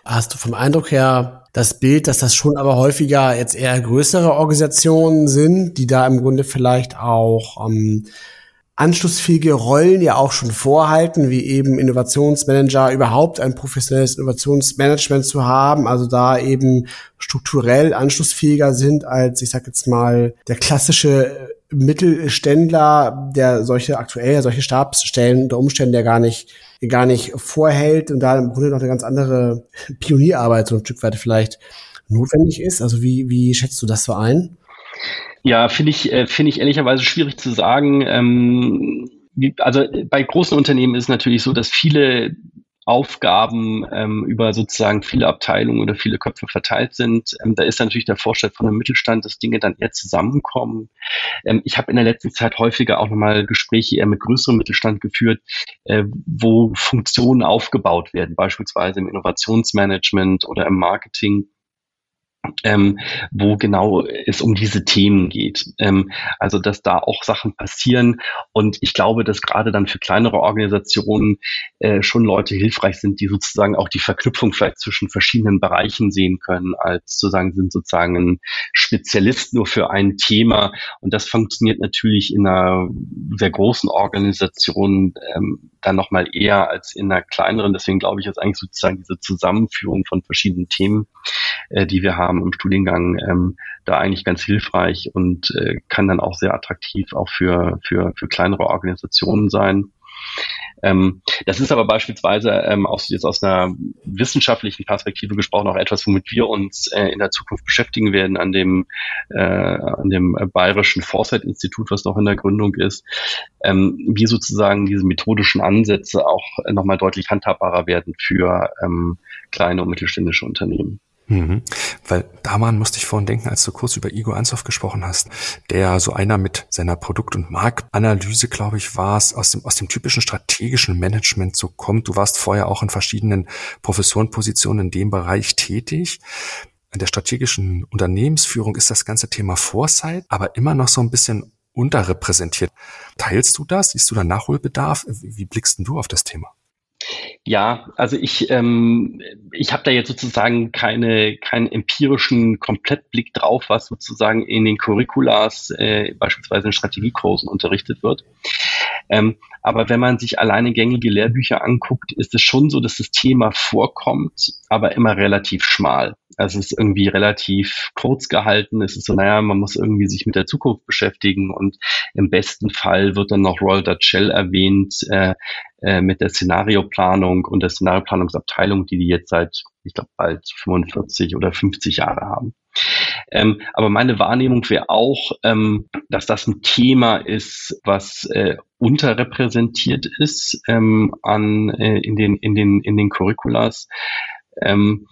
Hast du vom Eindruck her das Bild, dass das schon aber häufiger jetzt eher größere Organisationen sind, die da im Grunde vielleicht auch ähm, anschlussfähige Rollen ja auch schon vorhalten, wie eben Innovationsmanager, überhaupt ein professionelles Innovationsmanagement zu haben, also da eben strukturell anschlussfähiger sind als, ich sag jetzt mal, der klassische Mittelständler, der solche aktuell, solche Stabsstellen unter Umständen der gar nicht, gar nicht vorhält und da im Grunde noch eine ganz andere Pionierarbeit so ein Stück weit vielleicht notwendig ist. Also wie, wie schätzt du das so ein? Ja, finde ich, äh, finde ich ehrlicherweise schwierig zu sagen. Ähm, also bei großen Unternehmen ist es natürlich so, dass viele Aufgaben ähm, über sozusagen viele Abteilungen oder viele Köpfe verteilt sind. Ähm, da ist natürlich der Vorstellung von einem Mittelstand, dass Dinge dann eher zusammenkommen. Ähm, ich habe in der letzten Zeit häufiger auch nochmal Gespräche eher mit größerem Mittelstand geführt, äh, wo Funktionen aufgebaut werden, beispielsweise im Innovationsmanagement oder im Marketing ähm, wo genau es um diese Themen geht. Ähm, also dass da auch Sachen passieren und ich glaube, dass gerade dann für kleinere Organisationen äh, schon Leute hilfreich sind, die sozusagen auch die Verknüpfung vielleicht zwischen verschiedenen Bereichen sehen können, als zu sagen, sind sozusagen ein Spezialist nur für ein Thema und das funktioniert natürlich in einer sehr großen Organisation ähm, dann nochmal eher als in einer kleineren. Deswegen glaube ich, ist eigentlich sozusagen diese Zusammenführung von verschiedenen Themen, äh, die wir haben im Studiengang, ähm, da eigentlich ganz hilfreich und äh, kann dann auch sehr attraktiv auch für, für, für kleinere Organisationen sein. Ähm, das ist aber beispielsweise ähm, aus, jetzt aus einer wissenschaftlichen Perspektive gesprochen auch etwas, womit wir uns äh, in der Zukunft beschäftigen werden an dem, äh, an dem Bayerischen Foresight-Institut, was noch in der Gründung ist, ähm, wie sozusagen diese methodischen Ansätze auch nochmal deutlich handhabbarer werden für ähm, kleine und mittelständische Unternehmen. Mhm. Weil daran musste ich vorhin denken, als du kurz über Igor Ansoff gesprochen hast, der so einer mit seiner Produkt- und Marktanalyse, glaube ich, war es, aus dem, aus dem typischen strategischen Management so kommt. Du warst vorher auch in verschiedenen Professorenpositionen in dem Bereich tätig. In der strategischen Unternehmensführung ist das ganze Thema Foresight, aber immer noch so ein bisschen unterrepräsentiert. Teilst du das? Siehst du da Nachholbedarf? Wie blickst du auf das Thema? Ja, also ich, ähm, ich habe da jetzt sozusagen keine, keinen empirischen Komplettblick drauf, was sozusagen in den Curriculas, äh, beispielsweise in Strategiekursen unterrichtet wird. Ähm, aber wenn man sich alleine gängige Lehrbücher anguckt, ist es schon so, dass das Thema vorkommt, aber immer relativ schmal. Also es ist irgendwie relativ kurz gehalten. Es ist so, naja, man muss irgendwie sich mit der Zukunft beschäftigen und im besten Fall wird dann noch Royal Dutch Shell erwähnt äh, äh, mit der Szenarioplanung und der Szenarioplanungsabteilung, die die jetzt seit, ich glaube, bald 45 oder 50 Jahre haben. Ähm, aber meine Wahrnehmung wäre auch, ähm, dass das ein Thema ist, was äh, unterrepräsentiert ist ähm, an, äh, in, den, in, den, in den Curriculas. Ähm,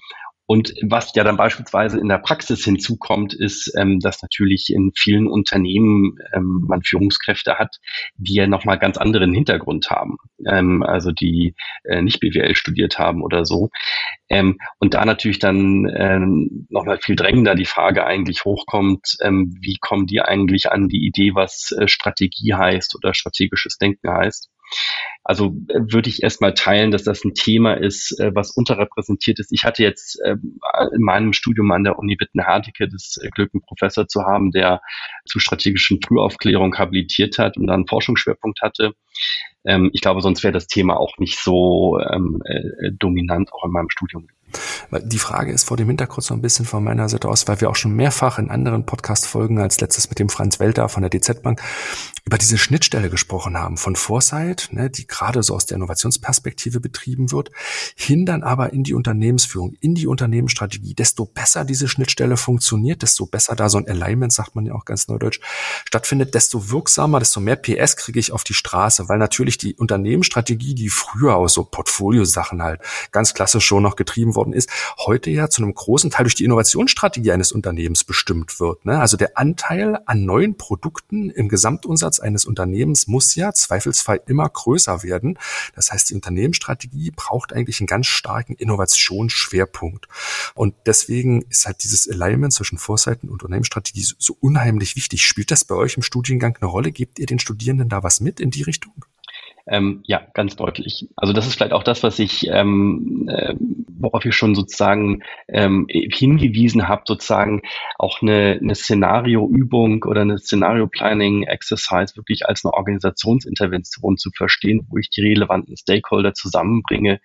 und was ja dann beispielsweise in der Praxis hinzukommt, ist, ähm, dass natürlich in vielen Unternehmen ähm, man Führungskräfte hat, die ja nochmal ganz anderen Hintergrund haben, ähm, also die äh, nicht BWL studiert haben oder so. Und da natürlich dann ähm, nochmal viel drängender die Frage eigentlich hochkommt, wie kommen die eigentlich an die Idee, was äh, Strategie heißt oder strategisches Denken heißt. Also äh, würde ich erstmal teilen, dass das ein Thema ist, äh, was unterrepräsentiert ist. Ich hatte jetzt ähm, in meinem Studium an der Uni Witten-Herdecke das Glück, einen Professor zu haben, der zu strategischen Frühaufklärung habilitiert hat und dann einen Forschungsschwerpunkt hatte. Ähm, ich glaube, sonst wäre das Thema auch nicht so ähm, äh, dominant auch in meinem Studium die Frage ist vor dem Hintergrund so ein bisschen von meiner Seite aus, weil wir auch schon mehrfach in anderen Podcast-Folgen als letztes mit dem Franz Welter von der DZ Bank über diese Schnittstelle gesprochen haben von Foresight, ne, die gerade so aus der Innovationsperspektive betrieben wird, hin dann aber in die Unternehmensführung, in die Unternehmensstrategie. Desto besser diese Schnittstelle funktioniert, desto besser da so ein Alignment, sagt man ja auch ganz neudeutsch, stattfindet, desto wirksamer, desto mehr PS kriege ich auf die Straße, weil natürlich die Unternehmensstrategie, die früher aus so Portfoliosachen halt ganz klassisch schon noch getrieben worden ist, heute ja zu einem großen Teil durch die Innovationsstrategie eines Unternehmens bestimmt wird. Ne? Also der Anteil an neuen Produkten im Gesamtumsatz Umsatz eines Unternehmens muss ja zweifelsfrei immer größer werden. Das heißt, die Unternehmensstrategie braucht eigentlich einen ganz starken Innovationsschwerpunkt. Und deswegen ist halt dieses Alignment zwischen Foresight und Unternehmensstrategie so unheimlich wichtig. Spielt das bei euch im Studiengang eine Rolle? Gebt ihr den Studierenden da was mit in die Richtung? Ähm, ja, ganz deutlich. Also das ist vielleicht auch das, was ich, ähm, äh, worauf ich schon sozusagen ähm, hingewiesen habe, sozusagen auch eine, eine Szenarioübung oder eine Szenario-Planning-Exercise wirklich als eine Organisationsintervention zu verstehen, wo ich die relevanten Stakeholder zusammenbringe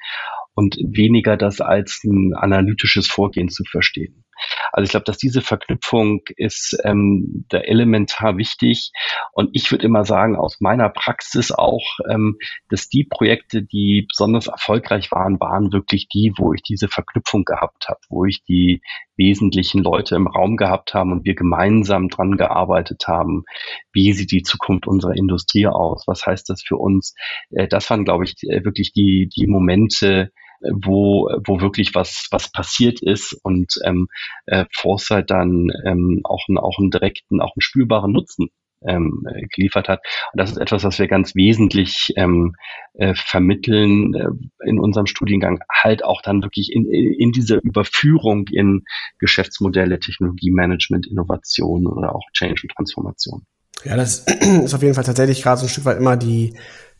und weniger das als ein analytisches Vorgehen zu verstehen. Also ich glaube, dass diese Verknüpfung ist ähm, da elementar wichtig. Und ich würde immer sagen, aus meiner Praxis auch, ähm, dass die Projekte, die besonders erfolgreich waren, waren wirklich die, wo ich diese Verknüpfung gehabt habe, wo ich die wesentlichen Leute im Raum gehabt haben und wir gemeinsam dran gearbeitet haben, wie sieht die Zukunft unserer Industrie aus, was heißt das für uns. Äh, das waren, glaube ich, äh, wirklich die, die Momente, wo, wo wirklich was, was passiert ist und ähm, äh, Foresight dann ähm, auch, einen, auch einen direkten, auch einen spürbaren Nutzen ähm, äh, geliefert hat. Und das ist etwas, was wir ganz wesentlich ähm, äh, vermitteln äh, in unserem Studiengang, halt auch dann wirklich in, in dieser Überführung in Geschäftsmodelle, Technologiemanagement, Innovation oder auch Change und Transformation. Ja, das ist auf jeden Fall tatsächlich gerade so ein Stück weit immer die,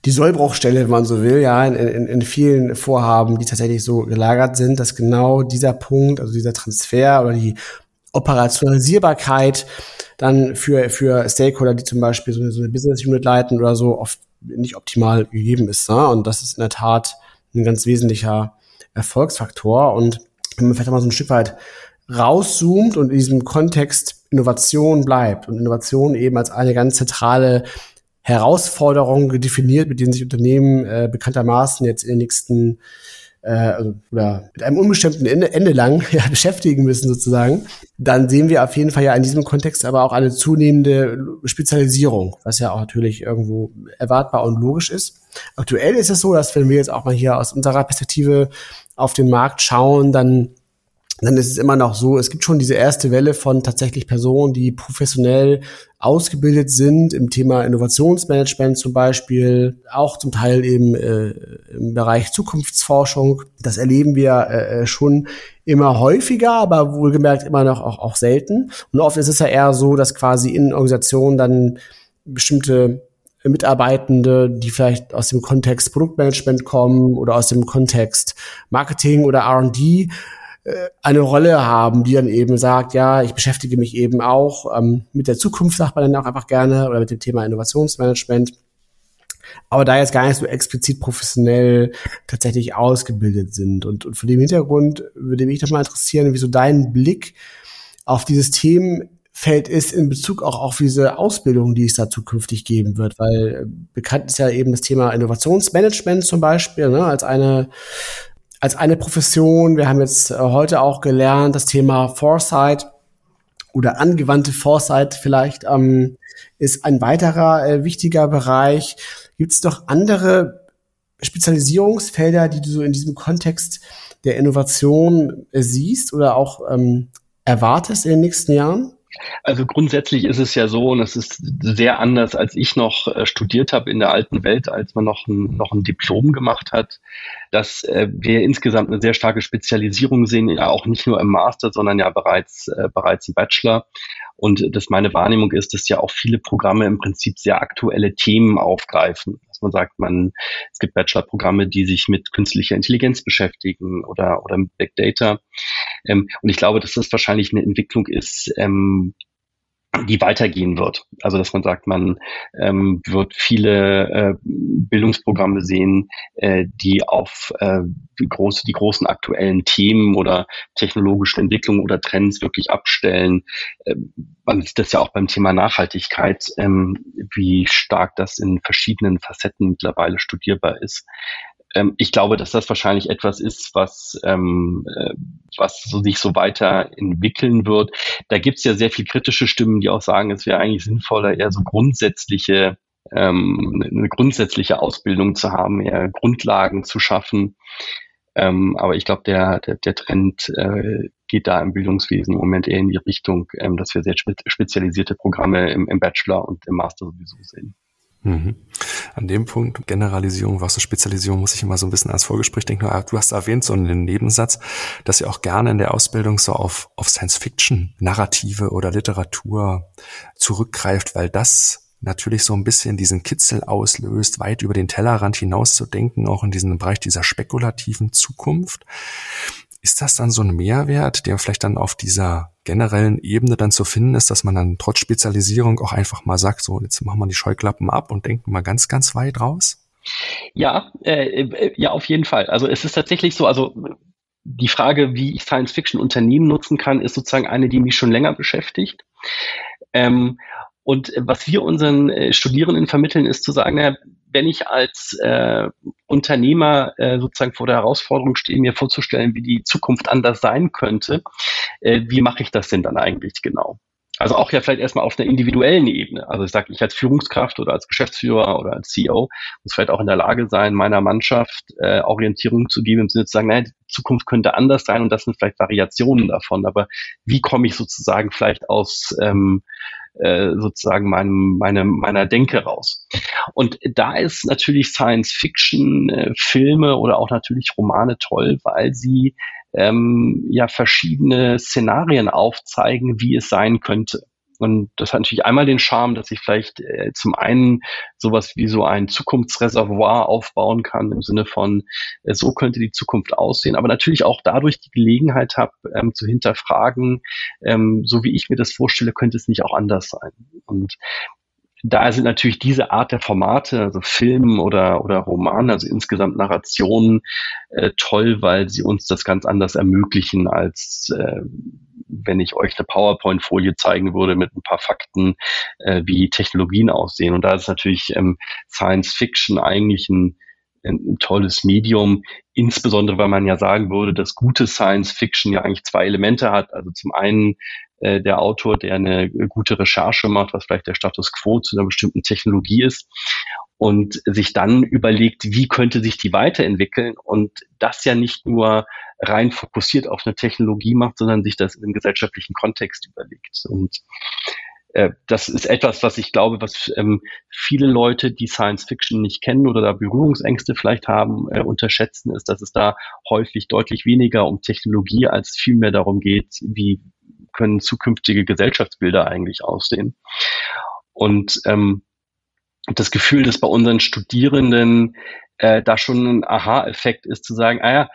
die Sollbruchstelle, wenn man so will, ja, in, in, in vielen Vorhaben, die tatsächlich so gelagert sind, dass genau dieser Punkt, also dieser Transfer oder die Operationalisierbarkeit dann für, für Stakeholder, die zum Beispiel so eine, so eine Business Unit leiten oder so, oft nicht optimal gegeben ist. Ne? Und das ist in der Tat ein ganz wesentlicher Erfolgsfaktor. Und wenn man vielleicht mal so ein Stück weit rauszoomt und in diesem Kontext Innovation bleibt und Innovation eben als eine ganz zentrale Herausforderung definiert, mit denen sich Unternehmen äh, bekanntermaßen jetzt in den nächsten äh, also, oder mit einem unbestimmten Ende, Ende lang ja, beschäftigen müssen sozusagen, dann sehen wir auf jeden Fall ja in diesem Kontext aber auch eine zunehmende Spezialisierung, was ja auch natürlich irgendwo erwartbar und logisch ist. Aktuell ist es so, dass wenn wir jetzt auch mal hier aus unserer Perspektive auf den Markt schauen, dann dann ist es immer noch so, es gibt schon diese erste Welle von tatsächlich Personen, die professionell ausgebildet sind im Thema Innovationsmanagement zum Beispiel, auch zum Teil eben äh, im Bereich Zukunftsforschung. Das erleben wir äh, schon immer häufiger, aber wohlgemerkt immer noch auch, auch selten. Und oft ist es ja eher so, dass quasi in Organisationen dann bestimmte Mitarbeitende, die vielleicht aus dem Kontext Produktmanagement kommen oder aus dem Kontext Marketing oder R&D eine Rolle haben, die dann eben sagt, ja, ich beschäftige mich eben auch ähm, mit der Zukunft, sagt man dann auch einfach gerne, oder mit dem Thema Innovationsmanagement. Aber da jetzt gar nicht so explizit professionell tatsächlich ausgebildet sind. Und, und von dem Hintergrund würde mich nochmal interessieren, wie so dein Blick auf dieses Themenfeld ist in Bezug auch auf diese Ausbildung, die es da zukünftig geben wird, weil äh, bekannt ist ja eben das Thema Innovationsmanagement zum Beispiel ne, als eine als eine Profession. Wir haben jetzt äh, heute auch gelernt, das Thema Foresight oder angewandte Foresight vielleicht ähm, ist ein weiterer äh, wichtiger Bereich. Gibt es doch andere Spezialisierungsfelder, die du so in diesem Kontext der Innovation äh, siehst oder auch ähm, erwartest in den nächsten Jahren? Also grundsätzlich ist es ja so, und es ist sehr anders, als ich noch äh, studiert habe in der alten Welt, als man noch ein, noch ein Diplom gemacht hat, dass äh, wir insgesamt eine sehr starke Spezialisierung sehen, ja auch nicht nur im Master, sondern ja bereits, äh, bereits im Bachelor. Und dass meine Wahrnehmung ist, dass ja auch viele Programme im Prinzip sehr aktuelle Themen aufgreifen. Dass man sagt, man, es gibt Bachelor-Programme, die sich mit künstlicher Intelligenz beschäftigen oder, oder mit Big Data. Ähm, und ich glaube, dass das wahrscheinlich eine Entwicklung ist, ähm, die weitergehen wird. Also dass man sagt, man ähm, wird viele äh, Bildungsprogramme sehen, äh, die auf äh, die, große, die großen aktuellen Themen oder technologische Entwicklungen oder Trends wirklich abstellen. Äh, man sieht das ja auch beim Thema Nachhaltigkeit, ähm, wie stark das in verschiedenen Facetten mittlerweile studierbar ist ähm, ich glaube, dass das wahrscheinlich etwas ist, was, ähm, äh, was so sich so weiterentwickeln wird. Da gibt es ja sehr viel kritische Stimmen, die auch sagen, es wäre eigentlich sinnvoller, eher so grundsätzliche ähm, eine grundsätzliche Ausbildung zu haben, eher Grundlagen zu schaffen. Ähm, aber ich glaube, der, der, der Trend äh, geht da im Bildungswesen im Moment eher in die Richtung, ähm, dass wir sehr spezialisierte Programme im, im Bachelor und im Master sowieso sehen. Mhm. An dem Punkt Generalisierung versus Spezialisierung muss ich immer so ein bisschen als Vorgespräch denken. Du hast erwähnt so einen Nebensatz, dass ihr auch gerne in der Ausbildung so auf, auf Science-Fiction, Narrative oder Literatur zurückgreift, weil das natürlich so ein bisschen diesen Kitzel auslöst, weit über den Tellerrand hinaus zu denken, auch in diesem Bereich dieser spekulativen Zukunft. Ist das dann so ein Mehrwert, der vielleicht dann auf dieser generellen Ebene dann zu finden ist, dass man dann trotz Spezialisierung auch einfach mal sagt, so jetzt machen wir die Scheuklappen ab und denken mal ganz, ganz weit raus? Ja, äh, äh, ja, auf jeden Fall. Also es ist tatsächlich so, also die Frage, wie ich Science Fiction Unternehmen nutzen kann, ist sozusagen eine, die mich schon länger beschäftigt. Ähm, und was wir unseren äh, Studierenden vermitteln, ist zu sagen, naja, wenn ich als äh, Unternehmer äh, sozusagen vor der Herausforderung stehe, mir vorzustellen, wie die Zukunft anders sein könnte, äh, wie mache ich das denn dann eigentlich genau? Also auch ja vielleicht erstmal auf einer individuellen Ebene. Also ich sage, ich als Führungskraft oder als Geschäftsführer oder als CEO muss vielleicht auch in der Lage sein, meiner Mannschaft äh, Orientierung zu geben, im Sinne zu sagen, naja, die Zukunft könnte anders sein und das sind vielleicht Variationen davon. Aber wie komme ich sozusagen vielleicht aus ähm, äh, sozusagen meinem, meine, meiner Denke raus. Und da ist natürlich Science-Fiction-Filme äh, oder auch natürlich Romane toll, weil sie ähm, ja verschiedene Szenarien aufzeigen, wie es sein könnte. Und das hat natürlich einmal den Charme, dass ich vielleicht äh, zum einen sowas wie so ein Zukunftsreservoir aufbauen kann im Sinne von, äh, so könnte die Zukunft aussehen, aber natürlich auch dadurch die Gelegenheit habe, ähm, zu hinterfragen, ähm, so wie ich mir das vorstelle, könnte es nicht auch anders sein. Und da sind natürlich diese Art der Formate, also Film oder, oder Roman, also insgesamt Narrationen, äh, toll, weil sie uns das ganz anders ermöglichen, als äh, wenn ich euch eine PowerPoint-Folie zeigen würde mit ein paar Fakten, äh, wie Technologien aussehen. Und da ist natürlich ähm, Science Fiction eigentlich ein, ein, tolles Medium, insbesondere weil man ja sagen würde, dass gute Science Fiction ja eigentlich zwei Elemente hat. Also zum einen äh, der Autor, der eine gute Recherche macht, was vielleicht der Status quo zu einer bestimmten Technologie ist und sich dann überlegt, wie könnte sich die weiterentwickeln und das ja nicht nur rein fokussiert auf eine Technologie macht, sondern sich das im gesellschaftlichen Kontext überlegt. Und äh, das ist etwas, was ich glaube, was ähm, viele Leute, die Science Fiction nicht kennen oder da Berührungsängste vielleicht haben, äh, unterschätzen, ist, dass es da häufig deutlich weniger um Technologie als vielmehr darum geht, wie können zukünftige Gesellschaftsbilder eigentlich aussehen. Und ähm, das Gefühl, dass bei unseren Studierenden äh, da schon ein Aha-Effekt ist, zu sagen, ah ja,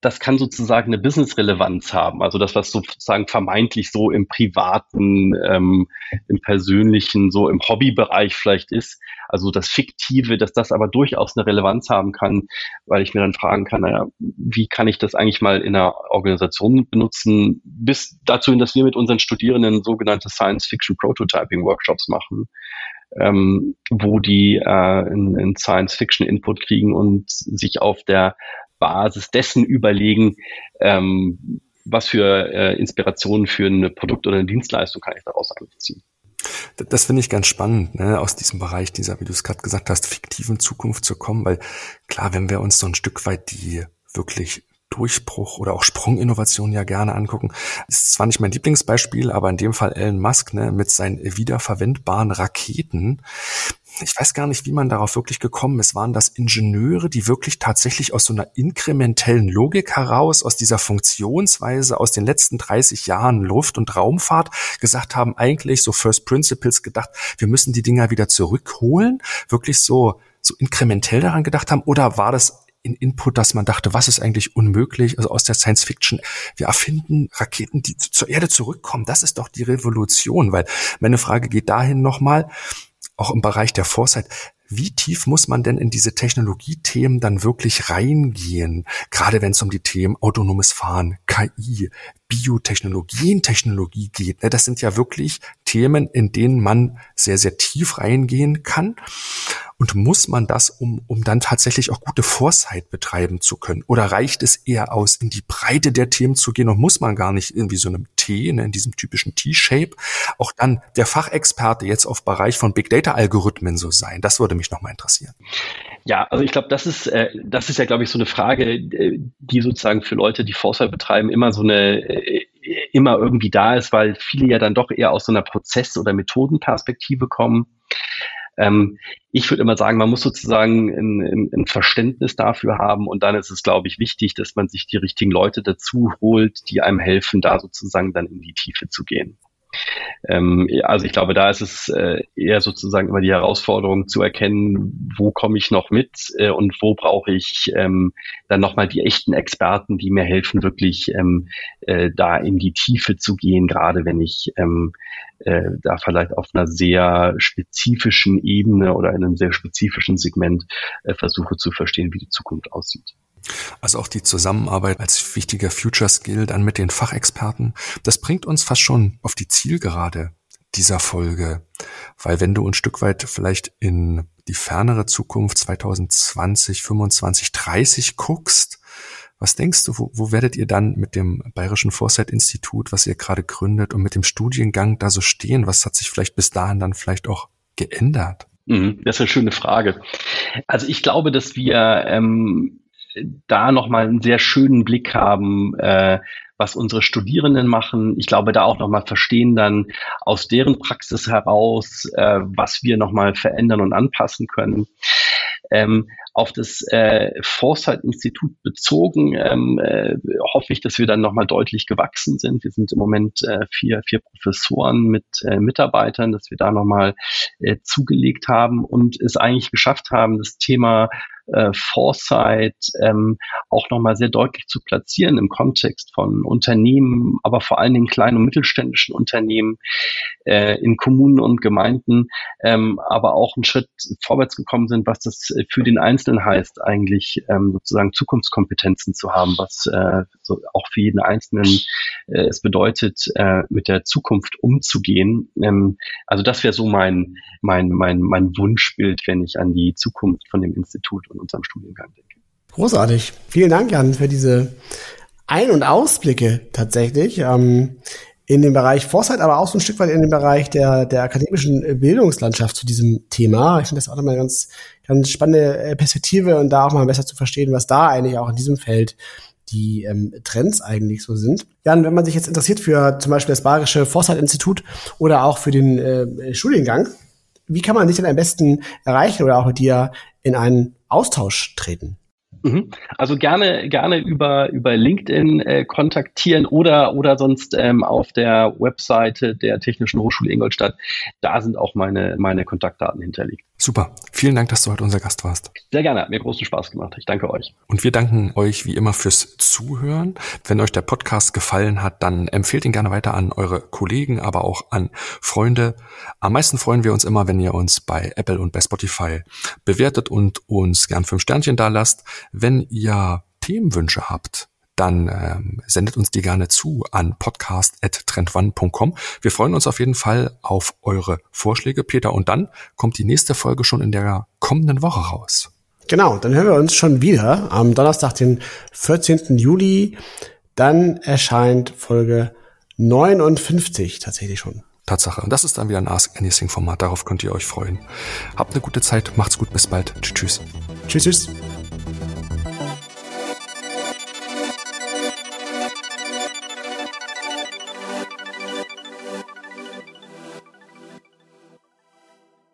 das kann sozusagen eine Business-Relevanz haben. Also das, was sozusagen vermeintlich so im privaten, ähm, im persönlichen, so im Hobbybereich vielleicht ist. Also das Fiktive, dass das aber durchaus eine Relevanz haben kann, weil ich mir dann fragen kann, naja, wie kann ich das eigentlich mal in einer Organisation benutzen, bis dazu hin, dass wir mit unseren Studierenden sogenannte Science-Fiction-Prototyping-Workshops machen. Ähm, wo die äh, einen Science-Fiction-Input kriegen und sich auf der Basis dessen überlegen, ähm, was für äh, Inspirationen für ein Produkt oder eine Dienstleistung kann ich daraus eigentlich ziehen. Das finde ich ganz spannend, ne, aus diesem Bereich dieser, wie du es gerade gesagt hast, fiktiven Zukunft zu kommen, weil klar, wenn wir uns so ein Stück weit die wirklich Durchbruch oder auch Sprunginnovation ja gerne angucken. Ist zwar nicht mein Lieblingsbeispiel, aber in dem Fall Elon Musk ne, mit seinen wiederverwendbaren Raketen ich weiß gar nicht, wie man darauf wirklich gekommen ist. Waren das Ingenieure, die wirklich tatsächlich aus so einer inkrementellen Logik heraus, aus dieser Funktionsweise aus den letzten 30 Jahren Luft- und Raumfahrt gesagt haben, eigentlich so First Principles gedacht, wir müssen die Dinger wieder zurückholen, wirklich so, so inkrementell daran gedacht haben? Oder war das in Input, dass man dachte, was ist eigentlich unmöglich? Also aus der Science Fiction. Wir erfinden Raketen, die zur Erde zurückkommen. Das ist doch die Revolution, weil meine Frage geht dahin nochmal auch im Bereich der Foresight, wie tief muss man denn in diese Technologiethemen dann wirklich reingehen? Gerade wenn es um die Themen autonomes Fahren, KI, Biotechnologie, Technologie geht. Ne? Das sind ja wirklich Themen, in denen man sehr, sehr tief reingehen kann. Und muss man das, um, um dann tatsächlich auch gute Foresight betreiben zu können? Oder reicht es eher aus, in die Breite der Themen zu gehen und muss man gar nicht irgendwie so einem T, ne, in diesem typischen T-Shape, auch dann der Fachexperte jetzt auf Bereich von Big Data Algorithmen so sein? Das würde mich nochmal interessieren. Ja, also ich glaube, das ist, äh, das ist ja, glaube ich, so eine Frage, äh, die sozusagen für Leute, die Foresight betreiben, immer so eine äh, immer irgendwie da ist, weil viele ja dann doch eher aus so einer Prozess- oder Methodenperspektive kommen. Ähm, ich würde immer sagen, man muss sozusagen ein, ein, ein, Verständnis dafür haben und dann ist es, glaube ich, wichtig, dass man sich die richtigen Leute dazu holt, die einem helfen, da sozusagen dann in die Tiefe zu gehen. Ähm, also ich glaube, da ist es äh, eher sozusagen immer die Herausforderung zu erkennen, wo komme ich noch mit äh, und wo brauche ich ähm, dann nochmal die echten Experten, die mir helfen, wirklich ähm, äh, da in die Tiefe zu gehen, gerade wenn ich ähm, äh, da vielleicht auf einer sehr spezifischen Ebene oder in einem sehr spezifischen Segment äh, versuche zu verstehen, wie die Zukunft aussieht. Also auch die Zusammenarbeit als wichtiger Future Skill dann mit den Fachexperten, das bringt uns fast schon auf die Zielgerade dieser Folge. Weil wenn du ein Stück weit vielleicht in die fernere Zukunft 2020, 25, 30 guckst, was denkst du, wo, wo werdet ihr dann mit dem Bayerischen Foresight-Institut, was ihr gerade gründet und mit dem Studiengang da so stehen? Was hat sich vielleicht bis dahin dann vielleicht auch geändert? Mhm, das ist eine schöne Frage. Also ich glaube, dass wir ähm, da nochmal einen sehr schönen Blick haben, äh, was unsere Studierenden machen. Ich glaube, da auch nochmal verstehen dann aus deren Praxis heraus, äh, was wir nochmal verändern und anpassen können. Ähm, auf das äh, Foresight-Institut bezogen ähm, äh, hoffe ich, dass wir dann nochmal deutlich gewachsen sind. Wir sind im Moment äh, vier, vier Professoren mit äh, Mitarbeitern, dass wir da nochmal äh, zugelegt haben und es eigentlich geschafft haben, das Thema äh, Foresight ähm, auch nochmal sehr deutlich zu platzieren im Kontext von Unternehmen, aber vor allen Dingen kleinen und mittelständischen Unternehmen äh, in Kommunen und Gemeinden, ähm, aber auch einen Schritt vorwärts gekommen sind, was das für den Einzelnen heißt, eigentlich ähm, sozusagen Zukunftskompetenzen zu haben, was äh, so auch für jeden Einzelnen äh, es bedeutet, äh, mit der Zukunft umzugehen. Ähm, also das wäre so mein, mein, mein, mein Wunschbild, wenn ich an die Zukunft von dem Institut und unserem Studiengang denke. Großartig. Vielen Dank, Jan, für diese Ein- und Ausblicke tatsächlich. Ähm, in dem Bereich Foresight, aber auch so ein Stück weit in dem Bereich der, der akademischen Bildungslandschaft zu diesem Thema. Ich finde das auch nochmal eine ganz, ganz spannende äh, Perspektive und da auch mal besser zu verstehen, was da eigentlich auch in diesem Feld die ähm, Trends eigentlich so sind. Jan, wenn man sich jetzt interessiert für zum Beispiel das Bayerische Foresight-Institut oder auch für den äh, Studiengang, wie kann man dich denn am besten erreichen oder auch mit dir in einen Austausch treten? Mhm. Also gerne, gerne über, über LinkedIn äh, kontaktieren oder, oder sonst ähm, auf der Webseite der Technischen Hochschule Ingolstadt. Da sind auch meine, meine Kontaktdaten hinterlegt. Super. Vielen Dank, dass du heute unser Gast warst. Sehr gerne. Hat mir großen Spaß gemacht. Ich danke euch. Und wir danken euch wie immer fürs Zuhören. Wenn euch der Podcast gefallen hat, dann empfehlt ihn gerne weiter an eure Kollegen, aber auch an Freunde. Am meisten freuen wir uns immer, wenn ihr uns bei Apple und bei Spotify bewertet und uns gern fünf Sternchen da lasst. Wenn ihr Themenwünsche habt, dann ähm, sendet uns die gerne zu an podcast.trendone.com. Wir freuen uns auf jeden Fall auf eure Vorschläge, Peter. Und dann kommt die nächste Folge schon in der kommenden Woche raus. Genau, dann hören wir uns schon wieder am Donnerstag, den 14. Juli. Dann erscheint Folge 59 tatsächlich schon. Tatsache. Und das ist dann wieder ein Ask Anything Format. Darauf könnt ihr euch freuen. Habt eine gute Zeit. Macht's gut. Bis bald. Tschüss. Tschüss, tschüss. Thank you.